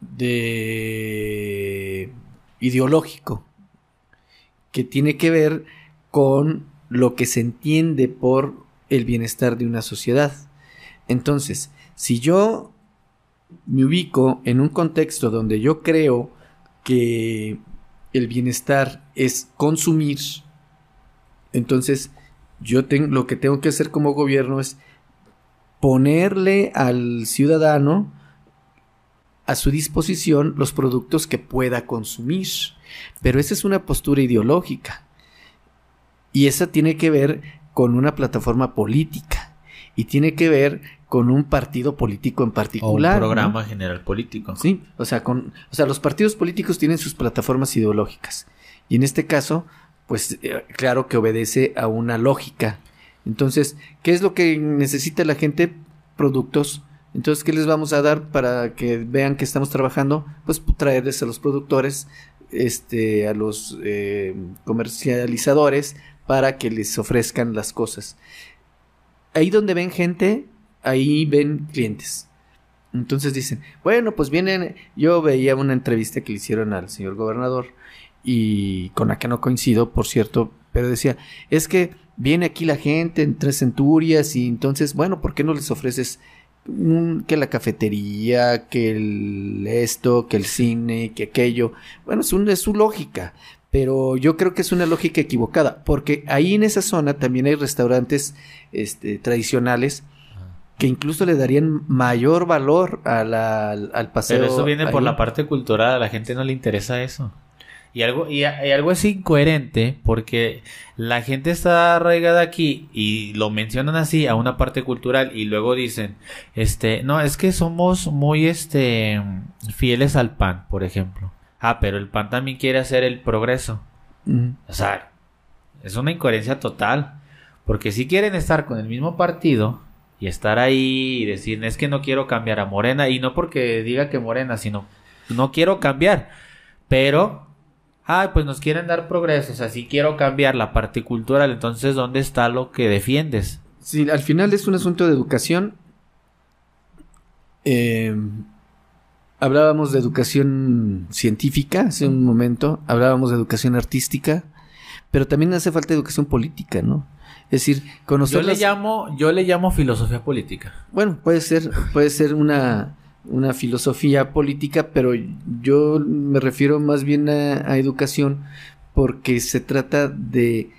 de ideológico que tiene que ver con lo que se entiende por el bienestar de una sociedad. Entonces, si yo me ubico en un contexto donde yo creo que el bienestar es consumir, entonces yo tengo, lo que tengo que hacer como gobierno es ponerle al ciudadano a su disposición los productos que pueda consumir. Pero esa es una postura ideológica. Y esa tiene que ver con una plataforma política. Y tiene que ver con un partido político en particular. un programa general político. Sí, o sea, con, o sea, los partidos políticos tienen sus plataformas ideológicas. Y en este caso, pues eh, claro que obedece a una lógica. Entonces, ¿qué es lo que necesita la gente? Productos. Entonces, ¿qué les vamos a dar para que vean que estamos trabajando? Pues traerles a los productores, este, a los eh, comercializadores, para que les ofrezcan las cosas. Ahí donde ven gente, ahí ven clientes. Entonces dicen, bueno, pues vienen, yo veía una entrevista que le hicieron al señor gobernador y con la que no coincido, por cierto, pero decía, es que viene aquí la gente en tres centurias y entonces, bueno, ¿por qué no les ofreces que la cafetería, que el esto, que el cine, que aquello? Bueno, es, su lógica, pero yo creo que es una lógica equivocada, porque ahí en esa zona también hay restaurantes este, tradicionales que incluso le darían mayor valor al paseo. Pero eso viene por la parte cultural, a la gente no le interesa eso. Y algo, y, algo es incoherente porque la gente está arraigada aquí y lo mencionan así a una parte cultural y luego dicen, este, no, es que somos muy, este, fieles al pan, por ejemplo. Ah, pero el pan también quiere hacer el progreso. O sea, es una incoherencia total. Porque si quieren estar con el mismo partido, y estar ahí y decir, es que no quiero cambiar a Morena, y no porque diga que Morena, sino no quiero cambiar, pero, ay, pues nos quieren dar progreso, o sea, si quiero cambiar la parte cultural, entonces, ¿dónde está lo que defiendes? Sí, al final es un asunto de educación. Eh, hablábamos de educación científica hace un momento, hablábamos de educación artística, pero también hace falta educación política, ¿no? Es decir, conocer Yo le llamo, yo le llamo filosofía política. Bueno, puede ser, puede ser una, una filosofía política, pero yo me refiero más bien a, a educación porque se trata de,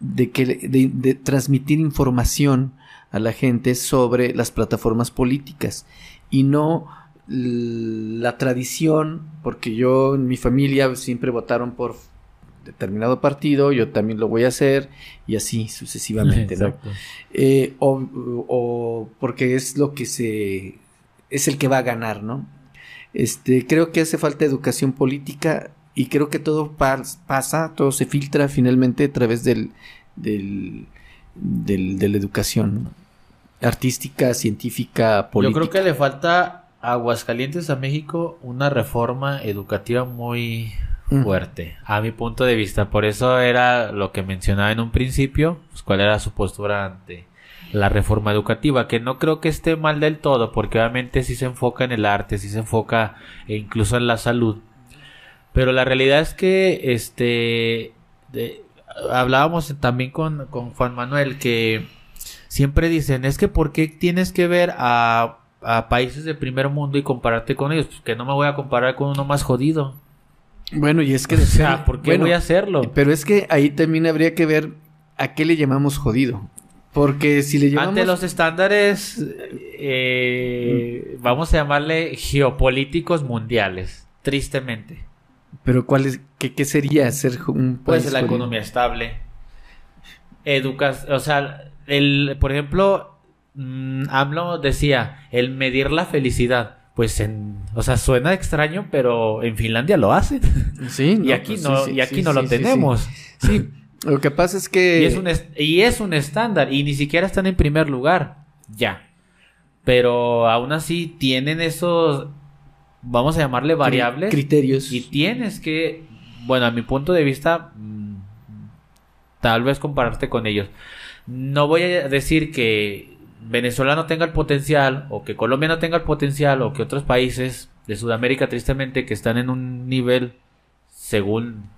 de, que, de, de transmitir información a la gente sobre las plataformas políticas y no la tradición, porque yo en mi familia siempre votaron por determinado partido, yo también lo voy a hacer y así sucesivamente, ¿no? Eh, o, o porque es lo que se es el que va a ganar, ¿no? Este, creo que hace falta educación política y creo que todo pas- pasa, todo se filtra finalmente a través del, del, del- de la educación ¿no? artística, científica, política. Yo creo que le falta a Aguascalientes a México una reforma educativa muy. Fuerte, a mi punto de vista. Por eso era lo que mencionaba en un principio, pues, cuál era su postura ante la reforma educativa, que no creo que esté mal del todo, porque obviamente sí se enfoca en el arte, sí se enfoca e incluso en la salud. Pero la realidad es que este hablábamos también con, con Juan Manuel que siempre dicen, es que ¿por qué tienes que ver a, a países de primer mundo y compararte con ellos? Pues que no me voy a comparar con uno más jodido. Bueno, y es que O sea, ¿por qué bueno, voy a hacerlo? Pero es que ahí también habría que ver a qué le llamamos jodido. Porque si le llamamos Ante los estándares, eh, vamos a llamarle geopolíticos mundiales, tristemente. pero cuál es qué, qué sería ser un Pues país la jodido? economía estable. Educas, o sea, el, por ejemplo, mm, AMLO decía, el medir la felicidad. Pues en, o sea, suena extraño, pero en Finlandia lo hacen. Sí, y no, aquí pues no, sí, y sí, aquí sí, no lo sí, tenemos. Sí, lo que pasa es que Y es, un y es un estándar, y ni siquiera están en primer lugar. Ya. Pero aún así tienen esos, vamos a llamarle variables. criterios. Y tienes que, bueno, a mi punto de vista, mm, tal vez compararte con ellos. No voy a decir que Venezuela no tenga el potencial, o que Colombia no tenga el potencial, o que otros países de Sudamérica, tristemente, que están en un nivel, según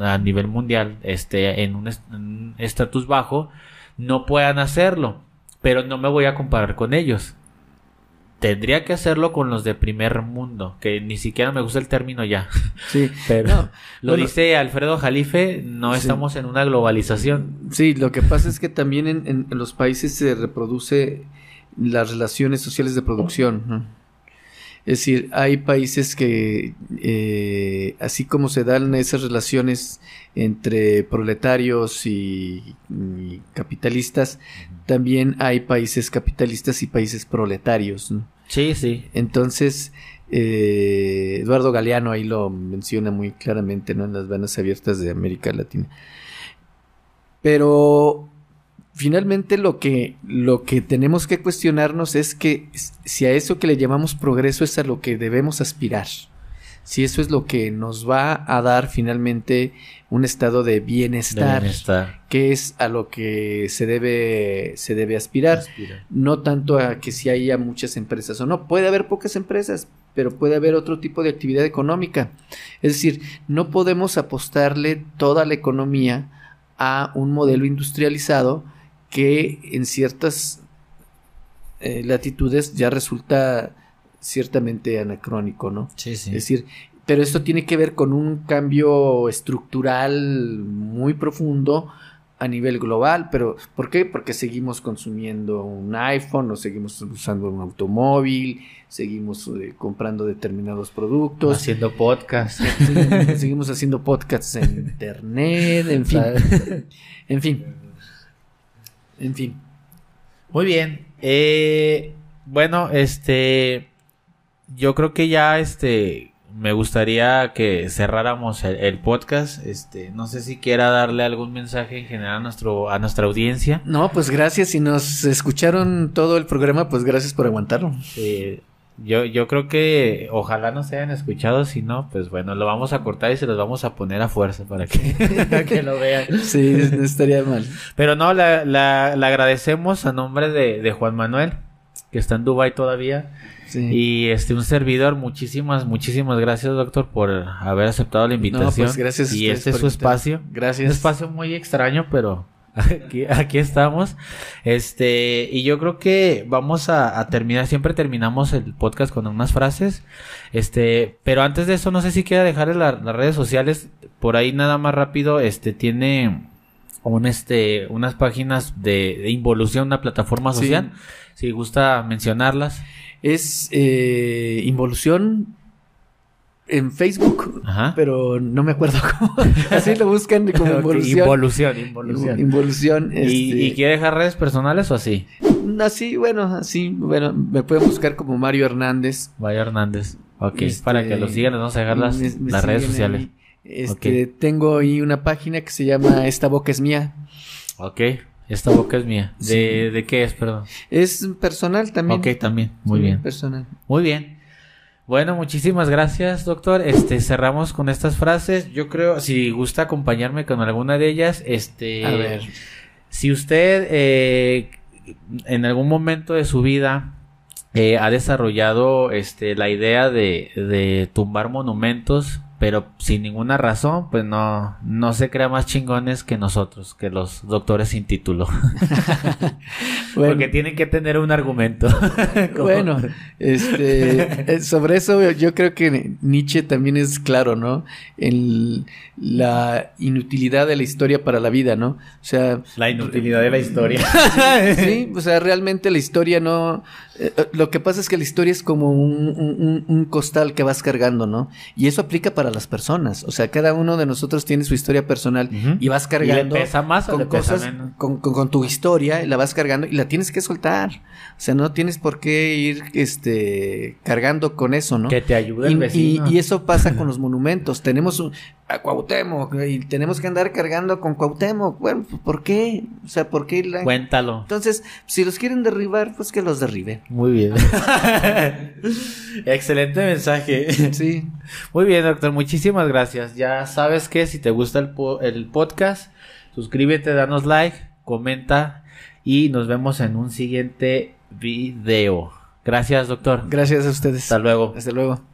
a nivel mundial, este, en un estatus bajo, no puedan hacerlo. Pero no me voy a comparar con ellos. Tendría que hacerlo con los de primer mundo, que ni siquiera me gusta el término ya. Sí, Pero No, lo bueno. dice Alfredo Jalife, no Sí. estamos en una globalización. sí, lo que pasa es que también en, los países se reproduce las relaciones sociales de producción. ¿no? Es decir, hay países que, eh, así como se dan esas relaciones entre proletarios y, y capitalistas, también hay países capitalistas y países proletarios. ¿no? Sí, sí. Entonces, eh, Eduardo Galeano ahí lo menciona muy claramente, ¿no? En las vanas abiertas de América Latina. Pero finalmente lo que, lo que tenemos que cuestionarnos es que si a eso que le llamamos progreso es a lo que debemos aspirar. Si eso es lo que nos va a dar finalmente un estado de De bienestar, bienestar. que es a lo que se debe, se debe aspirar Aspira. no tanto a que si haya muchas empresas o no, puede haber pocas empresas, pero puede haber otro tipo de actividad económica. Es decir, no podemos apostarle toda la economía a un modelo industrializado que en ciertas eh, latitudes ya resulta ciertamente anacrónico, ¿no? Sí, sí. Es decir, pero esto tiene que ver con un cambio estructural muy profundo a nivel global, pero ¿por qué? Porque seguimos consumiendo un iPhone o seguimos usando un automóvil, seguimos eh, comprando determinados productos, Haciendo podcast. seguimos, seguimos haciendo podcasts en internet, en fin, en fin, en fin. Muy bien. Eh, bueno, este. Yo creo que ya este. me gustaría que cerráramos el, el podcast. Este, no sé si quiera darle algún mensaje en general a nuestro, a nuestra audiencia. No, pues gracias. Si nos escucharon todo el programa, pues gracias por aguantarlo. Eh, yo, yo creo que ojalá nos hayan escuchado, si no, pues bueno, lo vamos a cortar y se los vamos a poner a fuerza para que, para que lo vean. Sí, no estaría mal. Pero no, la, la, la agradecemos a nombre de, de Juan Manuel, que está en Dubai todavía. Sí. Y este, un servidor, muchísimas, muchísimas gracias, doctor, por haber aceptado la invitación. pues, gracias Y este es su invitar. espacio. Gracias. Un espacio muy extraño, pero aquí, aquí estamos. Este, y yo creo que vamos a, a terminar, siempre terminamos el podcast con unas frases. Este, pero antes de eso, no sé si quiera dejar la- las redes sociales. Por ahí nada más rápido, este, tiene un, este, unas páginas de, de involución, una plataforma Sí. social. Si gusta mencionarlas. Es eh, Involución en Facebook, Ajá. pero no me acuerdo cómo. Así lo buscan como Involución. Involución, involución. Involución. ¿Y, este, y quiere dejar redes personales o así? Así, bueno, así, bueno, me pueden buscar como Mario Hernández. Vaya Hernández. Ok, Este, para que lo sigan, les vamos a dejar las, me- me las redes sociales. Este, tengo ahí una página que se llama Esta boca es mía. Ok, esta boca es mía. ¿De, Sí. ¿de qué es, perdón? Es personal también. Ok, también. Muy Sí, bien. Personal. Muy bien. Bueno, muchísimas gracias, doctor. Este, cerramos con estas frases. Yo creo, si gusta acompañarme con alguna de ellas, este, A ver. si usted eh, en algún momento de su vida eh, ha desarrollado este, la idea de, de tumbar monumentos, pero sin ninguna razón, pues no, no se crea más chingones que nosotros, que los doctores sin título. Bueno, Porque tienen que tener un argumento. Bueno, este, eh, sobre eso yo creo que Nietzsche también es claro, ¿no? En la inutilidad de la historia para la vida, ¿no? O sea, La inutilidad de la historia. sí, o sea, realmente la historia no... eh, eh, lo que pasa es que la historia es como un, un- costal que vas cargando, ¿no? Y eso aplica para las personas. O sea, cada uno de nosotros tiene su historia personal y vas cargando ¿Y le pesa más o con le pesa cosas, menos? con, con- con tu historia, la vas cargando y la tienes que soltar. O sea, no tienes por qué ir este, cargando con eso, ¿no? Que te ayude el Y, y- vecino. y eso pasa con los monumentos. Tenemos un, a Cuauhtémoc y tenemos que andar cargando con Cuauhtémoc. Bueno, ¿por qué? O sea, ¿por qué? la- Cuéntalo. Entonces, si los quieren derribar, pues que los derriben. Muy bien. Excelente mensaje. Sí. Muy bien, doctor. Muchísimas gracias. Ya sabes que si te gusta el, po- el podcast, suscríbete, danos like, comenta y nos vemos en un siguiente video. Gracias, doctor. Gracias a ustedes. Hasta luego. Hasta luego.